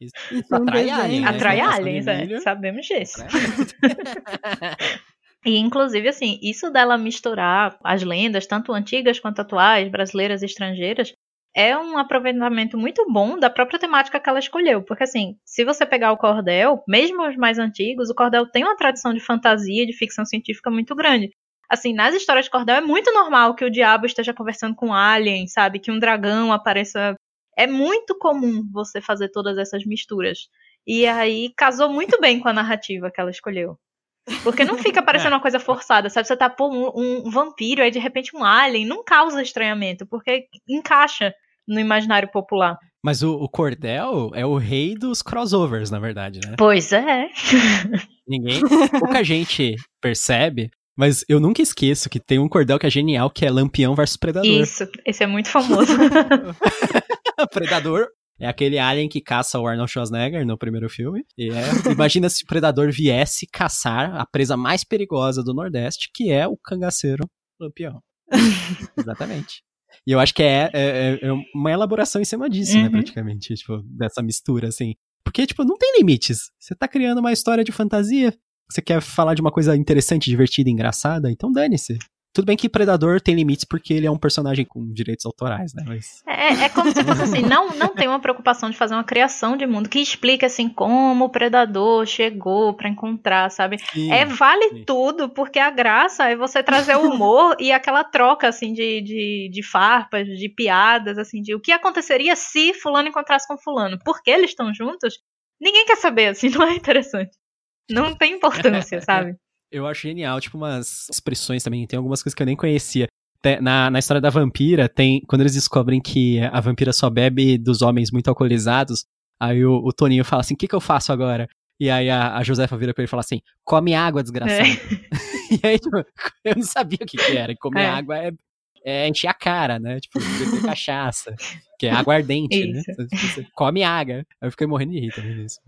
Isso, isso atrai aliens. Né? Atrai aliens, é. Sabemos disso. E, inclusive, assim, isso dela misturar as lendas, tanto antigas quanto atuais, brasileiras e estrangeiras, é um aproveitamento muito bom da própria temática que ela escolheu. Porque, assim, se você pegar o cordel, mesmo os mais antigos, o cordel tem uma tradição de fantasia, de ficção científica muito grande. Assim, nas histórias de cordel é muito normal que o diabo esteja conversando com um alien, sabe? Que um dragão apareça. É muito comum você fazer todas essas misturas. E aí casou muito bem com a narrativa que ela escolheu. Porque não fica parecendo uma coisa forçada, sabe? Você tá, pô, um, um vampiro, aí de repente um alien, não causa estranhamento, porque encaixa no imaginário popular. Mas o, o, Cordel é o rei dos crossovers, na verdade, né? Pois é. Ninguém. Pouca gente percebe, mas eu nunca esqueço que tem um Cordel que é genial, que é Lampião versus Predador. Isso, esse é muito famoso. Predador é aquele alien que caça o Arnold Schwarzenegger no primeiro filme. E é, imagina se o Predador viesse caçar a presa mais perigosa do Nordeste, que é o cangaceiro Lampião. Exatamente. E eu acho que é, é, é uma elaboração em cima disso, né, uhum. né, praticamente, tipo, dessa mistura, assim. Porque, tipo, não tem limites. Você tá criando uma história de fantasia, você quer falar de uma coisa interessante, divertida, engraçada, então dane-se. Tudo bem que Predador tem limites porque ele é um personagem com direitos autorais, né? Mas... É, é como se fosse assim, não, não tem uma preocupação de fazer uma criação de mundo que explique assim como o Predador chegou para encontrar, sabe? Sim, é vale sim. tudo, porque a graça é você trazer o humor e aquela troca assim de, de, de farpas, de piadas, assim, de o que aconteceria se fulano encontrasse com fulano. Porque eles estão juntos? Ninguém quer saber, assim, não é interessante. Não tem importância, sabe? Eu acho genial, tipo, umas expressões também. Tem algumas coisas que eu nem conhecia. Na, na história da vampira, tem. Quando eles descobrem que a vampira só bebe dos homens muito alcoolizados, aí o, o Toninho fala assim: o que, que eu faço agora? E aí a, a Josefa vira pra ele e fala assim: come água, desgraçado. É. e aí, tipo, eu não sabia o que, que era. Comer é. água é, é encher a cara, né? Tipo, beber cachaça, que é aguardente, né? Você come água. Eu fiquei morrendo de rir também nisso.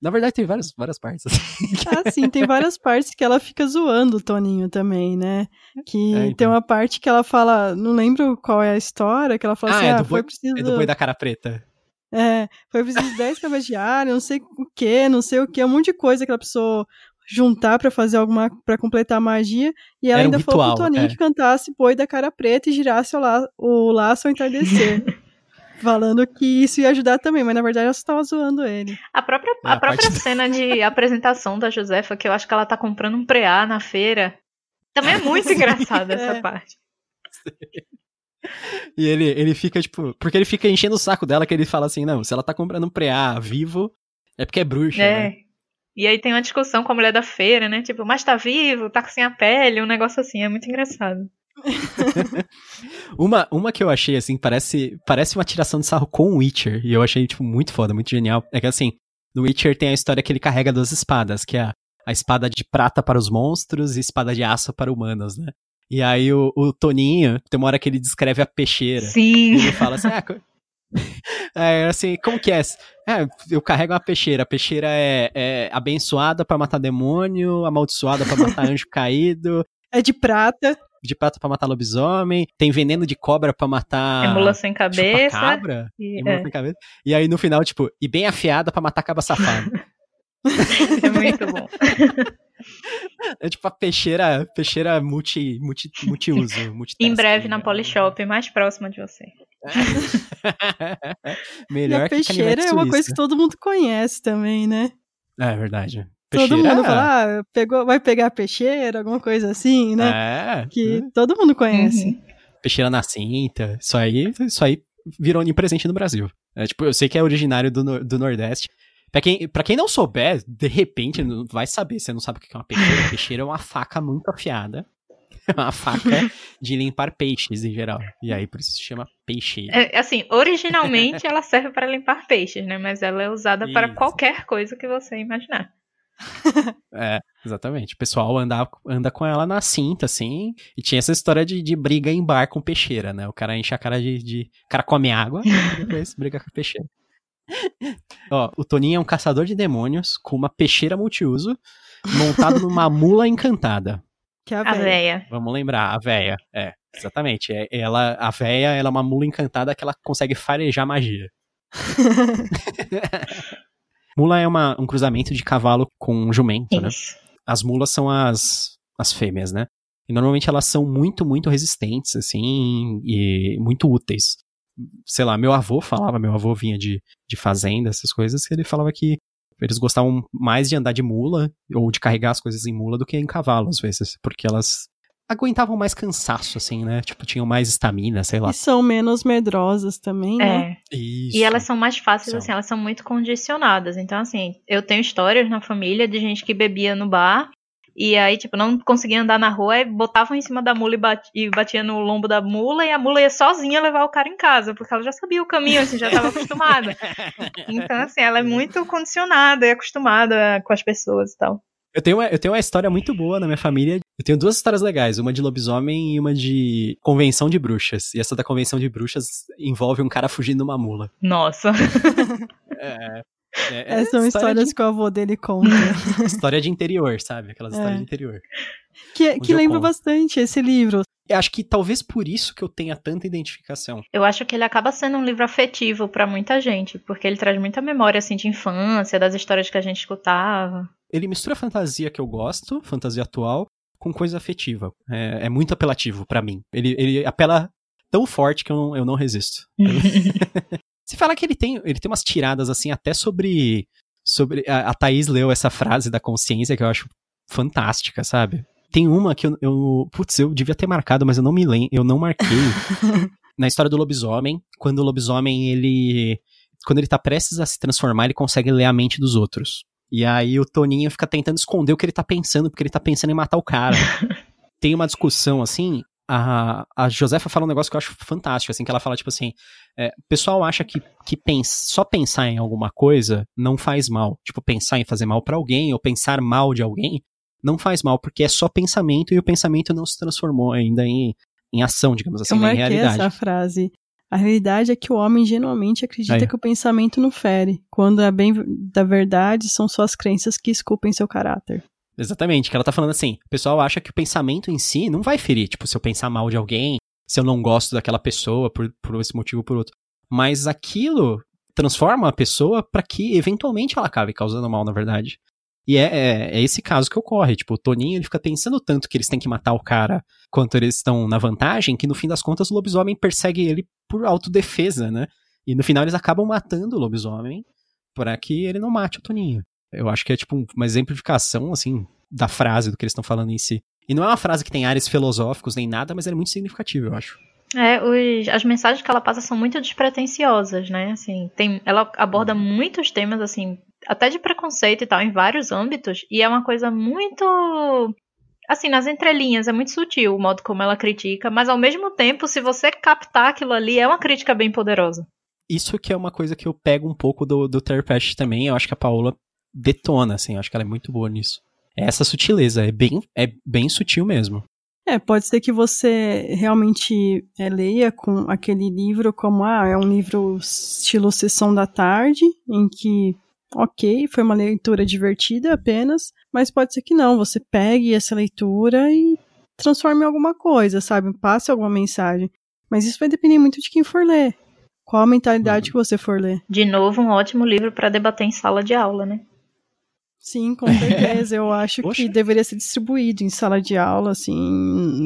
Na verdade, tem várias, várias partes. Assim. Ah, sim, tem várias partes que ela fica zoando o Toninho também, né? Que é, então. tem uma parte que ela fala, não lembro qual é a história, que ela fala ah, assim, é ah, foi boi, preciso... É do boi da cara preta. É, foi preciso 10 cabas de ar, não sei o que, não sei o que, um monte de coisa que ela precisou juntar para fazer alguma para completar a magia e ela Era ainda um ritual, falou pro Toninho é. que cantasse Boi da Cara Preta e girasse o, la o laço ao entardecer. falando que isso ia ajudar também, mas na verdade ela estava zoando ele. A própria, é, a, a própria cena de apresentação da Josefa, que eu acho que ela tá comprando um preá na feira, também é muito engraçada essa é. parte. E ele, ele fica, tipo, porque ele fica enchendo o saco dela, que ele fala assim, não, se ela tá comprando um preá vivo, é porque é bruxa, é. né? E aí tem uma discussão com a mulher da feira, né? Tipo, mas tá vivo, tá sem a pele, um negócio assim, é muito engraçado. uma, uma que eu achei, assim, parece, parece uma tiração de sarro com o Witcher, e eu achei, tipo, muito foda, muito genial. É que, assim, no Witcher tem a história que ele carrega duas espadas, que é a, a espada de prata para os monstros e espada de aço para humanos, né? E aí o, o Toninho, tem uma hora que ele descreve a peixeira. Sim. E ele fala assim, ah, É, assim, como que é? é? Eu carrego uma peixeira. A peixeira é, é abençoada para matar demônio, amaldiçoada para matar anjo caído. É de prata. De prata para matar lobisomem. Tem veneno de cobra para matar. É mula sem cabeça. Cabra. E, mula é. sem cabeça. E aí no final, tipo, e bem afiada para matar caba safado. é muito bom. É tipo a peixeira, peixeira multi, multi, multiuso. em breve na Polishop, mais próxima de você. Melhor e a peixeira é uma coisa que todo mundo conhece também, né? É verdade. Peixeira... Todo mundo fala, ah, pegou, vai pegar peixeira, alguma coisa assim, né? É. Que é. todo mundo conhece. Uhum. Peixeira na cinta, isso aí, isso aí virou onipresente no Brasil. É, tipo, eu sei que é originário do, do Nordeste, Pra quem, pra quem não souber, de repente, vai saber. Você não sabe o que é uma peixeira. peixeira é uma faca muito afiada. uma faca de limpar peixes em geral. E aí por isso se chama peixeira. É, assim, originalmente ela serve para limpar peixes, né? Mas ela é usada isso. para qualquer coisa que você imaginar. é, exatamente. O pessoal anda, anda com ela na cinta, assim. E tinha essa história de, de briga em bar com peixeira, né? O cara enche a cara de. de... O cara come água e depois briga com a peixeira. Ó, o Toninho é um caçador de demônios com uma peixeira multiuso montado numa mula encantada. Que é a véia. Vamos lembrar, a véia. É, exatamente. É, ela, a véia ela é uma mula encantada que ela consegue farejar magia. mula é uma, um cruzamento de cavalo com jumento, né? Isso. né? As mulas são as, as fêmeas, né? E normalmente elas são muito, muito resistentes, assim, e muito úteis sei lá, meu avô falava, meu avô vinha de, de fazenda, essas coisas, que ele falava que eles gostavam mais de andar de mula ou de carregar as coisas em mula do que em cavalo, às vezes, porque elas aguentavam mais cansaço, assim, né? Tipo, tinham mais estamina, sei lá. E são menos medrosas também, né? É. Isso. E elas são mais fáceis, são. assim, elas são muito condicionadas. Então, assim, eu tenho histórias na família de gente que bebia no bar e aí, tipo, não conseguia andar na rua, e botavam em cima da mula e, bat e batia no lombo da mula, e a mula ia sozinha levar o cara em casa, porque ela já sabia o caminho, assim, já estava acostumada. Então, assim, ela é muito condicionada e acostumada com as pessoas e tal. Eu tenho, uma, eu tenho uma história muito boa na minha família. Eu tenho duas histórias legais, uma de lobisomem e uma de convenção de bruxas. E essa da convenção de bruxas envolve um cara fugindo de uma mula. Nossa. é, é, é são histórias de... que o avô dele conta. História de interior, sabe? Aquelas é. histórias de interior. Que, que lembra bastante esse livro. Eu acho que talvez por isso que eu tenha tanta identificação. Eu acho que ele acaba sendo um livro afetivo para muita gente, porque ele traz muita memória assim de infância, das histórias que a gente escutava. Ele mistura a fantasia que eu gosto, fantasia atual, com coisa afetiva. É, é muito apelativo para mim. Ele, ele apela tão forte que eu não, eu não resisto. Se fala que ele tem, ele tem umas tiradas assim até sobre sobre a, a Thaís leu essa frase da consciência que eu acho fantástica, sabe? Tem uma que eu, eu putz, eu devia ter marcado, mas eu não me lembro, eu não marquei. Na história do lobisomem, quando o lobisomem ele quando ele tá prestes a se transformar, ele consegue ler a mente dos outros. E aí o Toninho fica tentando esconder o que ele tá pensando, porque ele tá pensando em matar o cara. Tem uma discussão assim, a, a Josefa fala um negócio que eu acho fantástico, assim, que ela fala, tipo assim, é, o pessoal acha que, que pens, só pensar em alguma coisa não faz mal. Tipo, pensar em fazer mal para alguém ou pensar mal de alguém não faz mal, porque é só pensamento e o pensamento não se transformou ainda em, em ação, digamos assim, eu né, em realidade. essa frase. A realidade é que o homem genuinamente acredita Aí. que o pensamento não fere, quando a bem da verdade são só as crenças que esculpem seu caráter. Exatamente, que ela tá falando assim, o pessoal acha que o pensamento em si não vai ferir, tipo, se eu pensar mal de alguém, se eu não gosto daquela pessoa por, por esse motivo ou por outro. Mas aquilo transforma a pessoa para que eventualmente ela acabe causando mal, na verdade. E é, é, é, esse caso que ocorre. Tipo, o Toninho ele fica pensando tanto que eles têm que matar o cara quanto eles estão na vantagem, que no fim das contas o lobisomem persegue ele por autodefesa, né? E no final eles acabam matando o lobisomem para que ele não mate o Toninho. Eu acho que é tipo uma exemplificação, assim, da frase do que eles estão falando em si. E não é uma frase que tem áreas filosóficos nem nada, mas ela é muito significativa, eu acho. É, os, as mensagens que ela passa são muito despretensiosas, né? Assim, tem, ela aborda muitos temas, assim, até de preconceito e tal, em vários âmbitos, e é uma coisa muito. Assim, nas entrelinhas, é muito sutil o modo como ela critica, mas ao mesmo tempo, se você captar aquilo ali, é uma crítica bem poderosa. Isso que é uma coisa que eu pego um pouco do, do Terpest também, eu acho que a Paola detona, assim, eu acho que ela é muito boa nisso. É essa sutileza, é bem, é bem sutil mesmo. É, pode ser que você realmente é, leia com aquele livro como, ah, é um livro estilo sessão da tarde, em que, ok, foi uma leitura divertida apenas, mas pode ser que não, você pegue essa leitura e transforme em alguma coisa, sabe? Passe alguma mensagem. Mas isso vai depender muito de quem for ler. Qual a mentalidade uhum. que você for ler. De novo, um ótimo livro para debater em sala de aula, né? Sim, com certeza. Eu acho Poxa. que deveria ser distribuído em sala de aula, assim,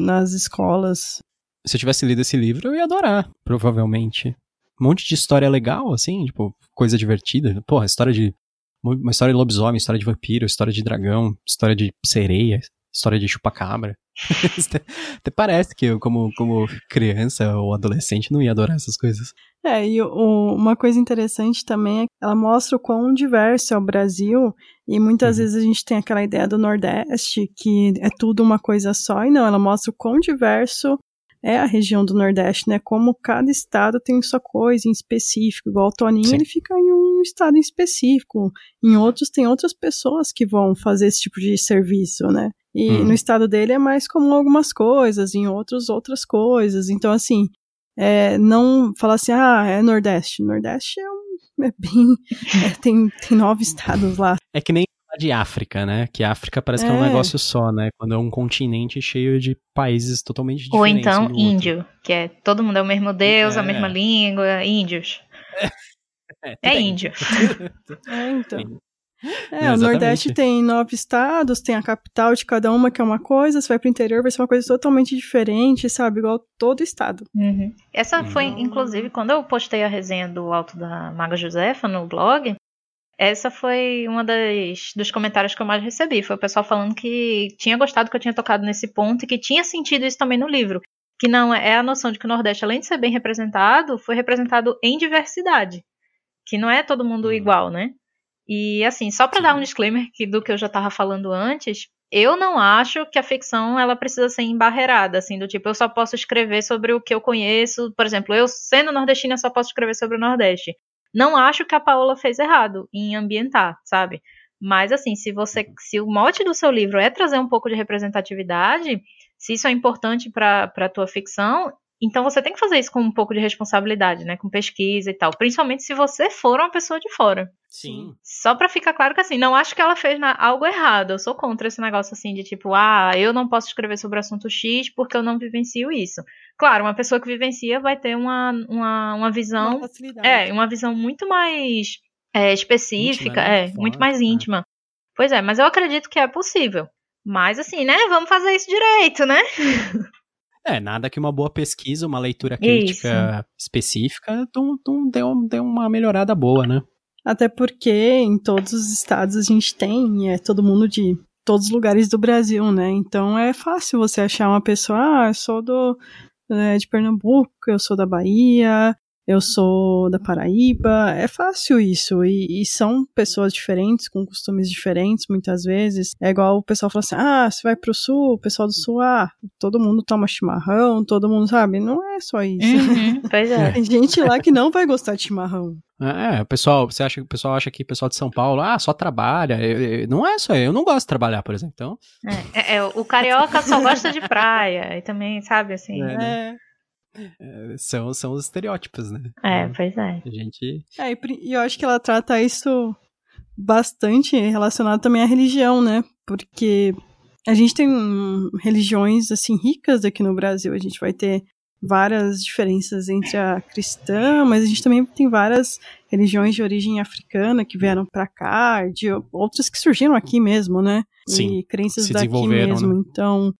nas escolas. Se eu tivesse lido esse livro, eu ia adorar, provavelmente. Um monte de história legal, assim, tipo, coisa divertida. Porra, história de. Uma história de lobisomem, história de vampiro, história de dragão, história de sereia, história de chupacabra. Até parece que eu, como, como criança ou adolescente, não ia adorar essas coisas. É, e o, uma coisa interessante também é que ela mostra o quão diverso é o Brasil, e muitas uhum. vezes a gente tem aquela ideia do Nordeste, que é tudo uma coisa só, e não, ela mostra o quão diverso é a região do Nordeste, né? Como cada estado tem sua coisa em específico, igual o Toninho, Sim. ele fica em um estado em específico, em outros tem outras pessoas que vão fazer esse tipo de serviço, né? E hum. no estado dele é mais comum algumas coisas, em outros outras coisas. Então, assim, é, não falar assim, ah, é Nordeste. Nordeste é, um, é bem. É, tem, tem nove estados lá. É que nem de África, né? Que África parece é. que é um é. negócio só, né? Quando é um continente cheio de países totalmente diferentes. Ou então índio, outro. que é todo mundo é o mesmo Deus, é. a mesma língua, índios. É, é índio. é, então. É, é o Nordeste tem nove estados, tem a capital de cada uma, que é uma coisa, você vai pro interior, vai ser uma coisa totalmente diferente, sabe? Igual todo estado. Uhum. Essa foi, uhum. inclusive, quando eu postei a resenha do Alto da Maga Josefa no blog, essa foi uma das dos comentários que eu mais recebi. Foi o pessoal falando que tinha gostado que eu tinha tocado nesse ponto e que tinha sentido isso também no livro. Que não é, é a noção de que o Nordeste, além de ser bem representado, foi representado em diversidade. Que não é todo mundo uhum. igual, né? E assim, só para dar um disclaimer que, do que eu já estava falando antes, eu não acho que a ficção ela precisa ser embarreirada, assim, do tipo, eu só posso escrever sobre o que eu conheço, por exemplo, eu sendo nordestina só posso escrever sobre o Nordeste. Não acho que a Paola fez errado em ambientar, sabe? Mas assim, se você, se o mote do seu livro é trazer um pouco de representatividade, se isso é importante para a tua ficção, então você tem que fazer isso com um pouco de responsabilidade, né? Com pesquisa e tal. Principalmente se você for uma pessoa de fora. Sim. Só pra ficar claro que assim, não acho que ela fez algo errado. Eu sou contra esse negócio assim de tipo, ah, eu não posso escrever sobre o assunto X porque eu não vivencio isso. Claro, uma pessoa que vivencia vai ter uma, uma, uma visão. Uma é, uma visão muito mais é, específica, íntima, né? é, Forte, muito mais né? íntima. Pois é, mas eu acredito que é possível. Mas assim, né? Vamos fazer isso direito, né? É, nada que uma boa pesquisa, uma leitura crítica Isso. específica não, não deu, deu uma melhorada boa, né? Até porque em todos os estados a gente tem, é todo mundo de todos os lugares do Brasil, né? Então é fácil você achar uma pessoa, ah, eu sou do, é, de Pernambuco, eu sou da Bahia, eu sou da Paraíba, é fácil isso. E, e, são pessoas diferentes, com costumes diferentes, muitas vezes. É igual o pessoal fala assim: ah, você vai pro sul, o pessoal do sul, ah, todo mundo toma chimarrão, todo mundo sabe. Não é só isso. Uhum, pois é. Tem gente lá que não vai gostar de chimarrão. É, o pessoal, você acha que o pessoal acha que o pessoal de São Paulo, ah, só trabalha. Eu, eu, não é só, eu não gosto de trabalhar, por exemplo. Então... É, é, o carioca só gosta de praia. E também, sabe, assim. É. Né? É, são, são os estereótipos, né? É, pois é. A gente. É, e eu acho que ela trata isso bastante relacionado também à religião, né? Porque a gente tem religiões assim ricas aqui no Brasil. A gente vai ter várias diferenças entre a cristã, mas a gente também tem várias religiões de origem africana que vieram para cá, de outras que surgiram aqui mesmo, né? Sim, e crenças daqui mesmo. Né? Então,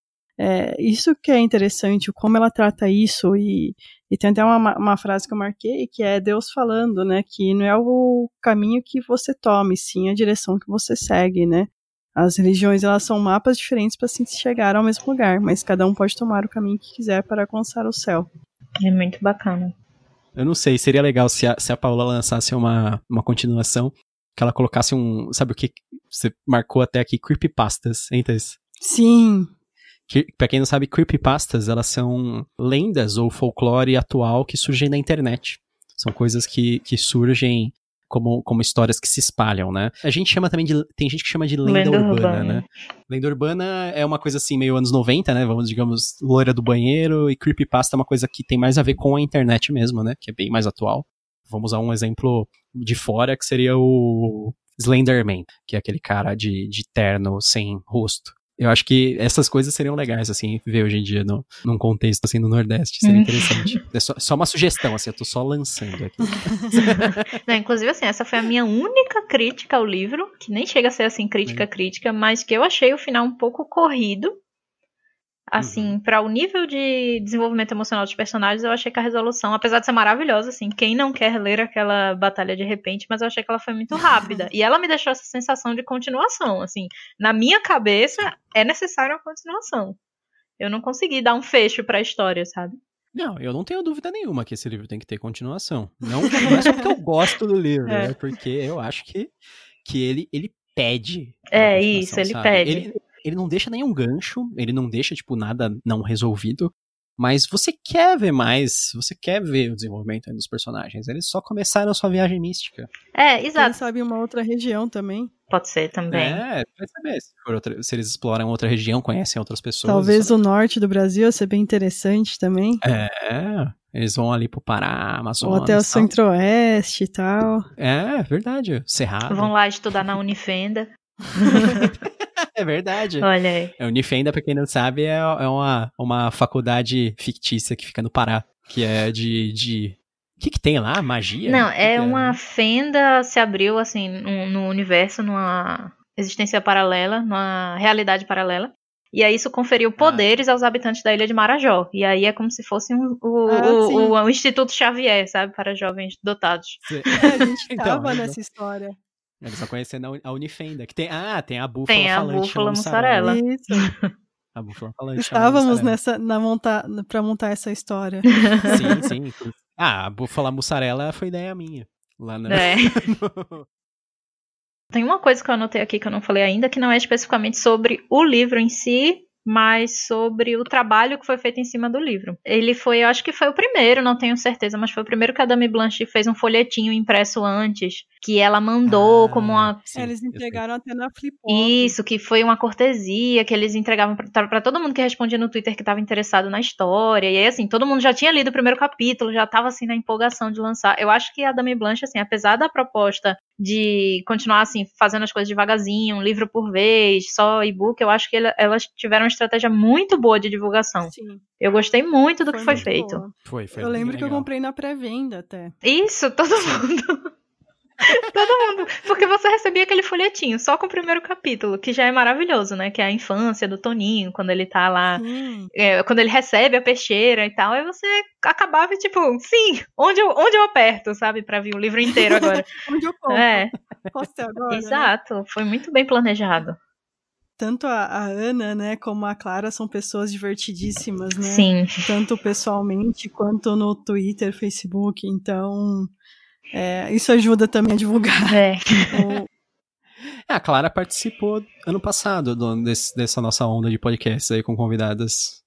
é, isso que é interessante, como ela trata isso, e, e tem até uma, uma frase que eu marquei, que é Deus falando, né, que não é o caminho que você tome, sim a direção que você segue, né. As religiões, elas são mapas diferentes para se chegar ao mesmo lugar, mas cada um pode tomar o caminho que quiser para alcançar o céu. É muito bacana. Eu não sei, seria legal se a, se a Paula lançasse uma, uma continuação, que ela colocasse um, sabe o que você marcou até aqui, creepypastas, hein, Thais? Sim, que, pra quem não sabe, creepypastas, elas são lendas ou folclore atual que surgem na internet. São coisas que, que surgem como, como histórias que se espalham, né? A gente chama também de. Tem gente que chama de lenda, lenda urbana, urbana, né? Lenda urbana é uma coisa assim, meio anos 90, né? Vamos, digamos, loira do banheiro, e creepypasta é uma coisa que tem mais a ver com a internet mesmo, né? Que é bem mais atual. Vamos usar um exemplo de fora, que seria o Slenderman, que é aquele cara de, de terno sem rosto. Eu acho que essas coisas seriam legais, assim, ver hoje em dia no, num contexto, assim, no Nordeste. Seria uhum. interessante. É só, só, uma sugestão, assim, eu tô só lançando aqui. Não, inclusive, assim, essa foi a minha única crítica ao livro, que nem chega a ser, assim, crítica-crítica, é. mas que eu achei o final um pouco corrido. Assim, uhum. para o nível de desenvolvimento emocional dos personagens, eu achei que a resolução, apesar de ser maravilhosa, assim, quem não quer ler aquela batalha de repente, mas eu achei que ela foi muito rápida. e ela me deixou essa sensação de continuação, assim. Na minha cabeça, é necessária uma continuação. Eu não consegui dar um fecho para a história, sabe? Não, eu não tenho dúvida nenhuma que esse livro tem que ter continuação. Não, não é só porque eu gosto do livro, é. é porque eu acho que, que ele, ele pede. É isso, ele sabe? pede. Ele, ele não deixa nenhum gancho, ele não deixa, tipo, nada não resolvido. Mas você quer ver mais, você quer ver o desenvolvimento dos personagens. Eles só começaram a sua viagem mística. É, exato. Quem sabe uma outra região também. Pode ser também. É, vai saber. Se, outra, se, eles exploram outra região, conhecem outras pessoas. Talvez o norte do Brasil ia ser bem interessante também. É, eles vão ali pro Pará, Amazonas. Ou até o centro-oeste e tal. É, verdade. Cerrado. Vão lá estudar na Unifenda. é verdade. Olha aí. É, Unifenda, pra quem não sabe, é, é uma, uma faculdade fictícia que fica no Pará, que é de... de... O que, que tem lá? Magia? Não, é, é uma fenda se abriu assim no, no universo, numa existência paralela, numa realidade paralela. E aí isso conferiu ah. poderes ah. aos habitantes da ilha de Marajó. E aí é como se fosse um, o, ah, o, o, o, Instituto Xavier, sabe? Para jovens dotados. a gente tava então, nessa história. Eles estão conhecendo a Unifenda. Que tem, ah, tem a búfala tem falante. Tem a búfala mussarela. Isso. a búfala falante. Estávamos nessa, na montar, pra montar essa história. sim, sim. Ah, a búfala mussarela foi ideia minha. Lá na... É. Tem uma coisa que eu anotei aqui que eu não falei ainda, que não é especificamente sobre o livro em si, mas sobre o trabalho que foi feito em cima do livro. Ele foi, eu acho que foi o primeiro, não tenho certeza, mas foi o primeiro que a Dame Blanche fez um folhetinho impresso antes, que ela mandou ah, como uma. Sim, eles entregaram até na Flip Isso, que foi uma cortesia que eles entregavam para todo mundo que respondia no Twitter que estava interessado na história. E aí, assim, todo mundo já tinha lido o primeiro capítulo, já estava assim na empolgação de lançar. Eu acho que a Dame Blanche, assim, apesar da proposta de continuar assim, fazendo as coisas devagarzinho, um livro por vez, só e-book, eu acho que elas tiveram uma estratégia muito boa de divulgação. Sim. Eu gostei muito do foi que foi feito. Foi, foi. Eu lembro que eu comprei na pré-venda até. Isso, todo mundo. Todo mundo. Porque você recebia aquele folhetinho só com o primeiro capítulo, que já é maravilhoso, né? Que é a infância do Toninho, quando ele tá lá. É, quando ele recebe a peixeira e tal. Aí você acabava, tipo, sim, onde eu, onde eu aperto, sabe? Pra vir o livro inteiro agora. onde eu compro. É. Posso ter agora? Né? Exato. Né? Foi muito bem planejado tanto a, a, Ana, né, como a Clara são pessoas divertidíssimas, né? Sim. Tanto pessoalmente quanto no Twitter, Facebook. Então, é, isso ajuda também a divulgar. É. é a Clara participou ano passado do, desse, dessa nossa onda de podcasts aí com convidadas.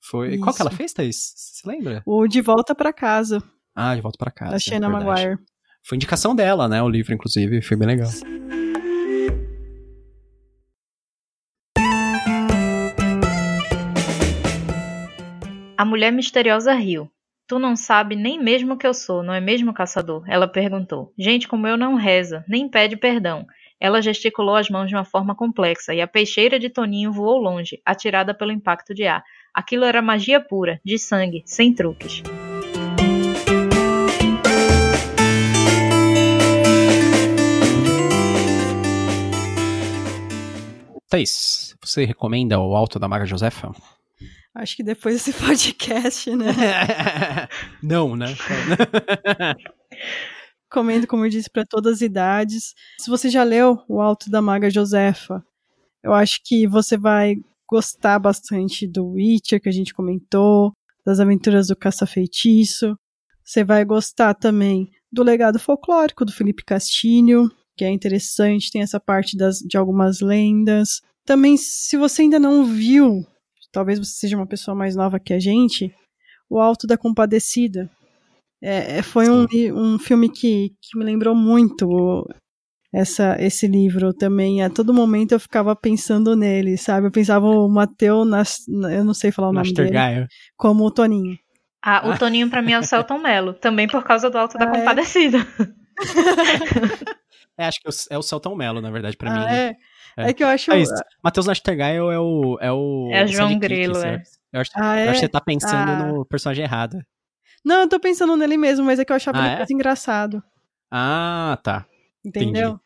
Foi. Isso. Qual que ela fez, Thaís? Você lembra? O De Volta para Casa. Ah, De Volta para Casa. Da Shana é Maguire. Foi indicação dela, né? O livro, inclusive. Foi bem legal. A mulher misteriosa riu. Tu não sabe nem mesmo que eu sou, não é mesmo, caçador? Ela perguntou. Gente como eu não reza, nem pede perdão. Ela gesticulou as mãos de uma forma complexa e a peixeira de Toninho voou longe, atirada pelo impacto de ar. Aquilo era magia pura, de sangue, sem truques. Thaís, você recomenda o Alto da Maga Josefa? Acho que depois desse podcast, né? Não, né? Comendo, como eu disse, para todas as idades. Se você já leu O Alto da Maga Josefa, eu acho que você vai gostar bastante do Witcher, que a gente comentou, das aventuras do Caça-Feitiço. Você vai gostar também do legado folclórico do Felipe Castilho, que é interessante, tem essa parte das, de algumas lendas. Também, se você ainda não viu talvez você seja uma pessoa mais nova que a gente, o Alto da Compadecida. É, é foi um, um filme que, que me lembrou muito essa, esse livro também. A todo momento eu ficava pensando nele, sabe? Eu pensava o Mateu, Nas, eu não sei falar o nome dele, como o Toninho. Ah, o Toninho pra mim é o Celton Mello, também por causa do Alto da ah, é? Compadecida. É? é, acho que é o Celton Mello, na verdade, pra ah, mim. É. É. é que eu acho. É Matheus Nastergail é o. É o. É João Grilo, é. Eu acho, ah, é? eu acho que você tá pensando ah. no personagem errado. Não, eu tô pensando nele mesmo, mas é que eu achava ah, ele é? mais engraçado. Ah, tá. Entendeu? Entendi.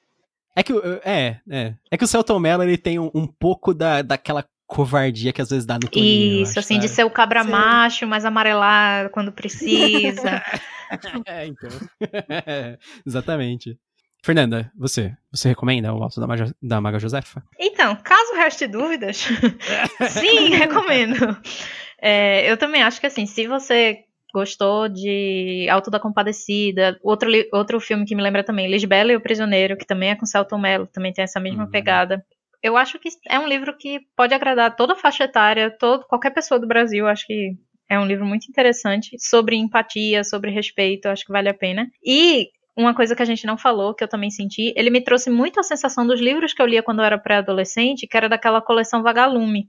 É que, é, é. É que o Celton Mello, ele tem um, um pouco da, daquela covardia que às vezes dá no Toninho. Isso, acho, assim, sabe? de ser o cabra Sim. macho, mas amarelar quando precisa. é, então. Exatamente. Fernanda, você, você recomenda o Alto da Maga, da Maga Josefa? Então, caso reste dúvidas, sim, recomendo. É, eu também acho que assim, se você gostou de Alto da Compadecida, outro, outro filme que me lembra também, Lisbela e o Prisioneiro, que também é com Celton Mello, também tem essa mesma uhum. pegada. Eu acho que é um livro que pode agradar toda a faixa etária, todo, qualquer pessoa do Brasil, acho que é um livro muito interessante sobre empatia, sobre respeito, acho que vale a pena. E uma coisa que a gente não falou, que eu também senti, ele me trouxe muito a sensação dos livros que eu lia quando eu era pré-adolescente, que era daquela coleção Vagalume.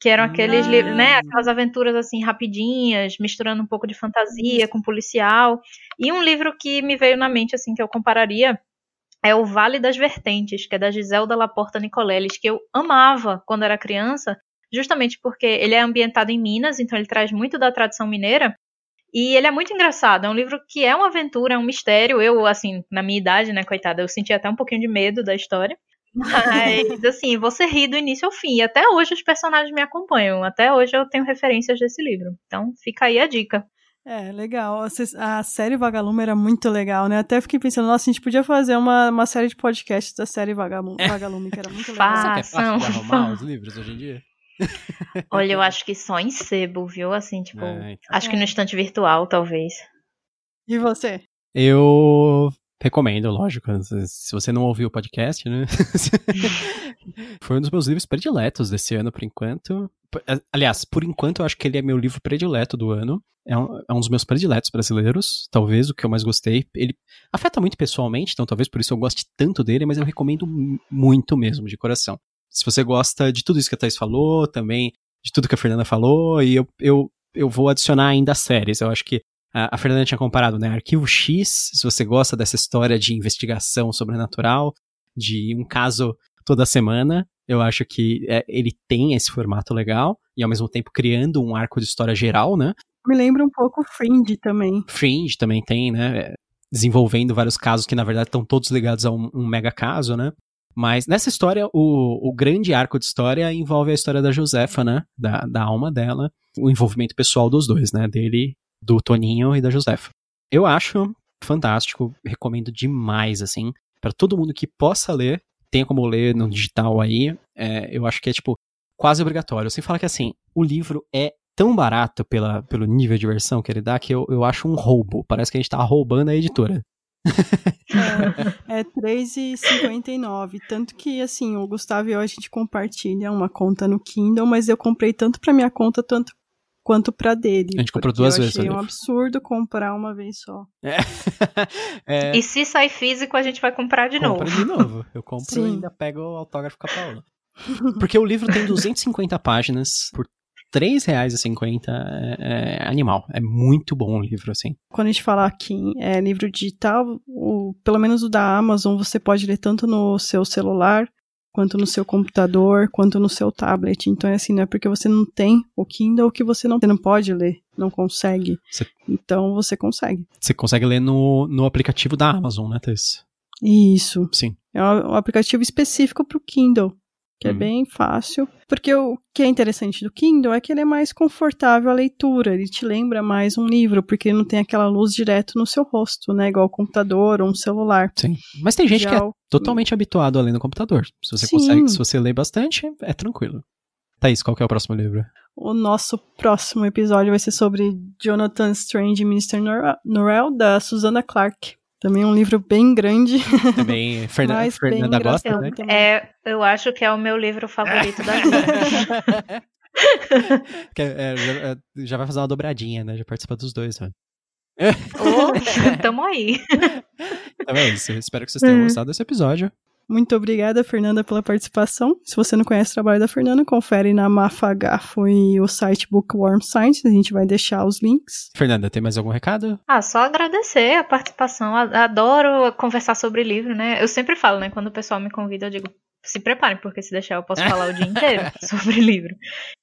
Que eram aqueles ah. livros, né? Aquelas aventuras assim rapidinhas, misturando um pouco de fantasia com policial. E um livro que me veio na mente, assim, que eu compararia, é O Vale das Vertentes, que é da Giselda Laporta Nicoleles, que eu amava quando era criança, justamente porque ele é ambientado em Minas, então ele traz muito da tradição mineira, e ele é muito engraçado, é um livro que é uma aventura, é um mistério. Eu, assim, na minha idade, né, coitada, eu senti até um pouquinho de medo da história. Mas, assim, você ri do início ao fim. E até hoje os personagens me acompanham. Até hoje eu tenho referências desse livro. Então, fica aí a dica. É, legal. A série Vagalume era muito legal, né? Até fiquei pensando, nossa, a gente podia fazer uma, uma série de podcasts da série Vagalume, Vagalume que era muito legal. Você quer fácil de arrumar os livros hoje em dia? Olha, eu acho que só em sebo, viu? Assim, tipo, é, então. acho que no estante virtual, talvez. E você? Eu recomendo, lógico. Se você não ouviu o podcast, né? Foi um dos meus livros prediletos desse ano, por enquanto. Aliás, por enquanto eu acho que ele é meu livro predileto do ano. É um, é um dos meus prediletos brasileiros, talvez o que eu mais gostei. Ele afeta muito pessoalmente, então talvez por isso eu goste tanto dele, mas eu recomendo muito mesmo, de coração se você gosta de tudo isso que a Thais falou, também de tudo que a Fernanda falou, e eu, eu, eu vou adicionar ainda séries. Eu acho que a, a Fernanda tinha comparado, né? Arquivo X, se você gosta dessa história de investigação sobrenatural, de um caso toda semana, eu acho que é, ele tem esse formato legal, e ao mesmo tempo criando um arco de história geral, né? Me lembra um pouco Fringe também. Fringe também tem, né? É, desenvolvendo vários casos que na verdade estão todos ligados a um, um mega caso, né? Mas nessa história, o, o grande arco de história envolve a história da Josefa, né? Da, da alma dela, o envolvimento pessoal dos dois, né? Dele, do Toninho e da Josefa. Eu acho fantástico, recomendo demais, assim, para todo mundo que possa ler, tenha como ler no digital aí, é, eu acho que é, tipo, quase obrigatório. Você fala que, assim, o livro é tão barato pela, pelo nível de versão que ele dá que eu, eu acho um roubo. Parece que a gente tá roubando a editora é, é 3,59. Tanto que, assim, o Gustavo e eu, a gente compartilha uma conta no Kindle, mas eu comprei tanto pra minha conta tanto quanto pra dele. A gente comprou duas eu vezes. Achei um absurdo comprar uma vez só. É. é. E se sai físico, a gente vai comprar de Compra novo. de novo. Eu compro Sim. e ainda pego o autógrafo com a Paula. Porque o livro tem 250 páginas por R$3,50 é, é animal. É muito bom o livro, assim. Quando a gente fala aqui é livro digital, o, pelo menos o da Amazon, você pode ler tanto no seu celular, quanto no seu computador, quanto no seu tablet. Então é assim, não é porque você não tem o Kindle que você não, você não pode ler, não consegue. Você, então você consegue. Você consegue ler no, no aplicativo da Amazon, né, Tess? Isso. Sim. É um aplicativo específico para o Kindle que hum. é uhum. bem fácil. Porque o que é interessante do Kindle é que ele é mais confortável a leitura, ele te lembra mais um livro, porque não tem aquela luz direto no seu rosto, né? Igual o computador ou um celular. Sim. Mas tem gente Já que é o... totalmente habituado a ler no computador. Se você Sim. consegue, se você lê bastante, é tranquilo. Thaís, qual que é o próximo livro? O nosso próximo episódio vai ser sobre Jonathan Strange e Mr. Norrell, da Susanna Clark. Também um livro bem grande. Também Fernanda, Fernanda gosta, né? É, eu acho que é o meu livro favorito da vida. é, já, é, já, vai fazer uma dobradinha, né? Já participa dos dois, né? oh, tamo aí. Então é isso. Espero que vocês tenham gostado desse episódio. Muito obrigada, Fernanda, pela participação. Se você não conhece o trabalho da Fernanda, confere na Mafagafo e o site Bookworm Science. A gente vai deixar os links. Fernanda, tem mais algum recado? Ah, só agradecer a participação. Adoro conversar sobre livro, né? Eu sempre falo, né? Quando o pessoal me convida, eu digo, se preparem, porque se deixar eu posso falar o dia inteiro sobre livro.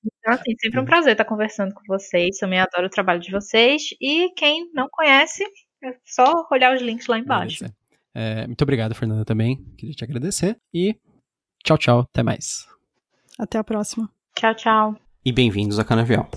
Então, assim, sempre um prazer estar conversando com vocês. Também adoro o trabalho de vocês. E quem não conhece, é só olhar os links lá embaixo. Beleza. É, muito obrigado, Fernanda, também. Queria te agradecer. E tchau, tchau. Até mais. Até a próxima. Tchau, tchau. E bem-vindos a Canavial.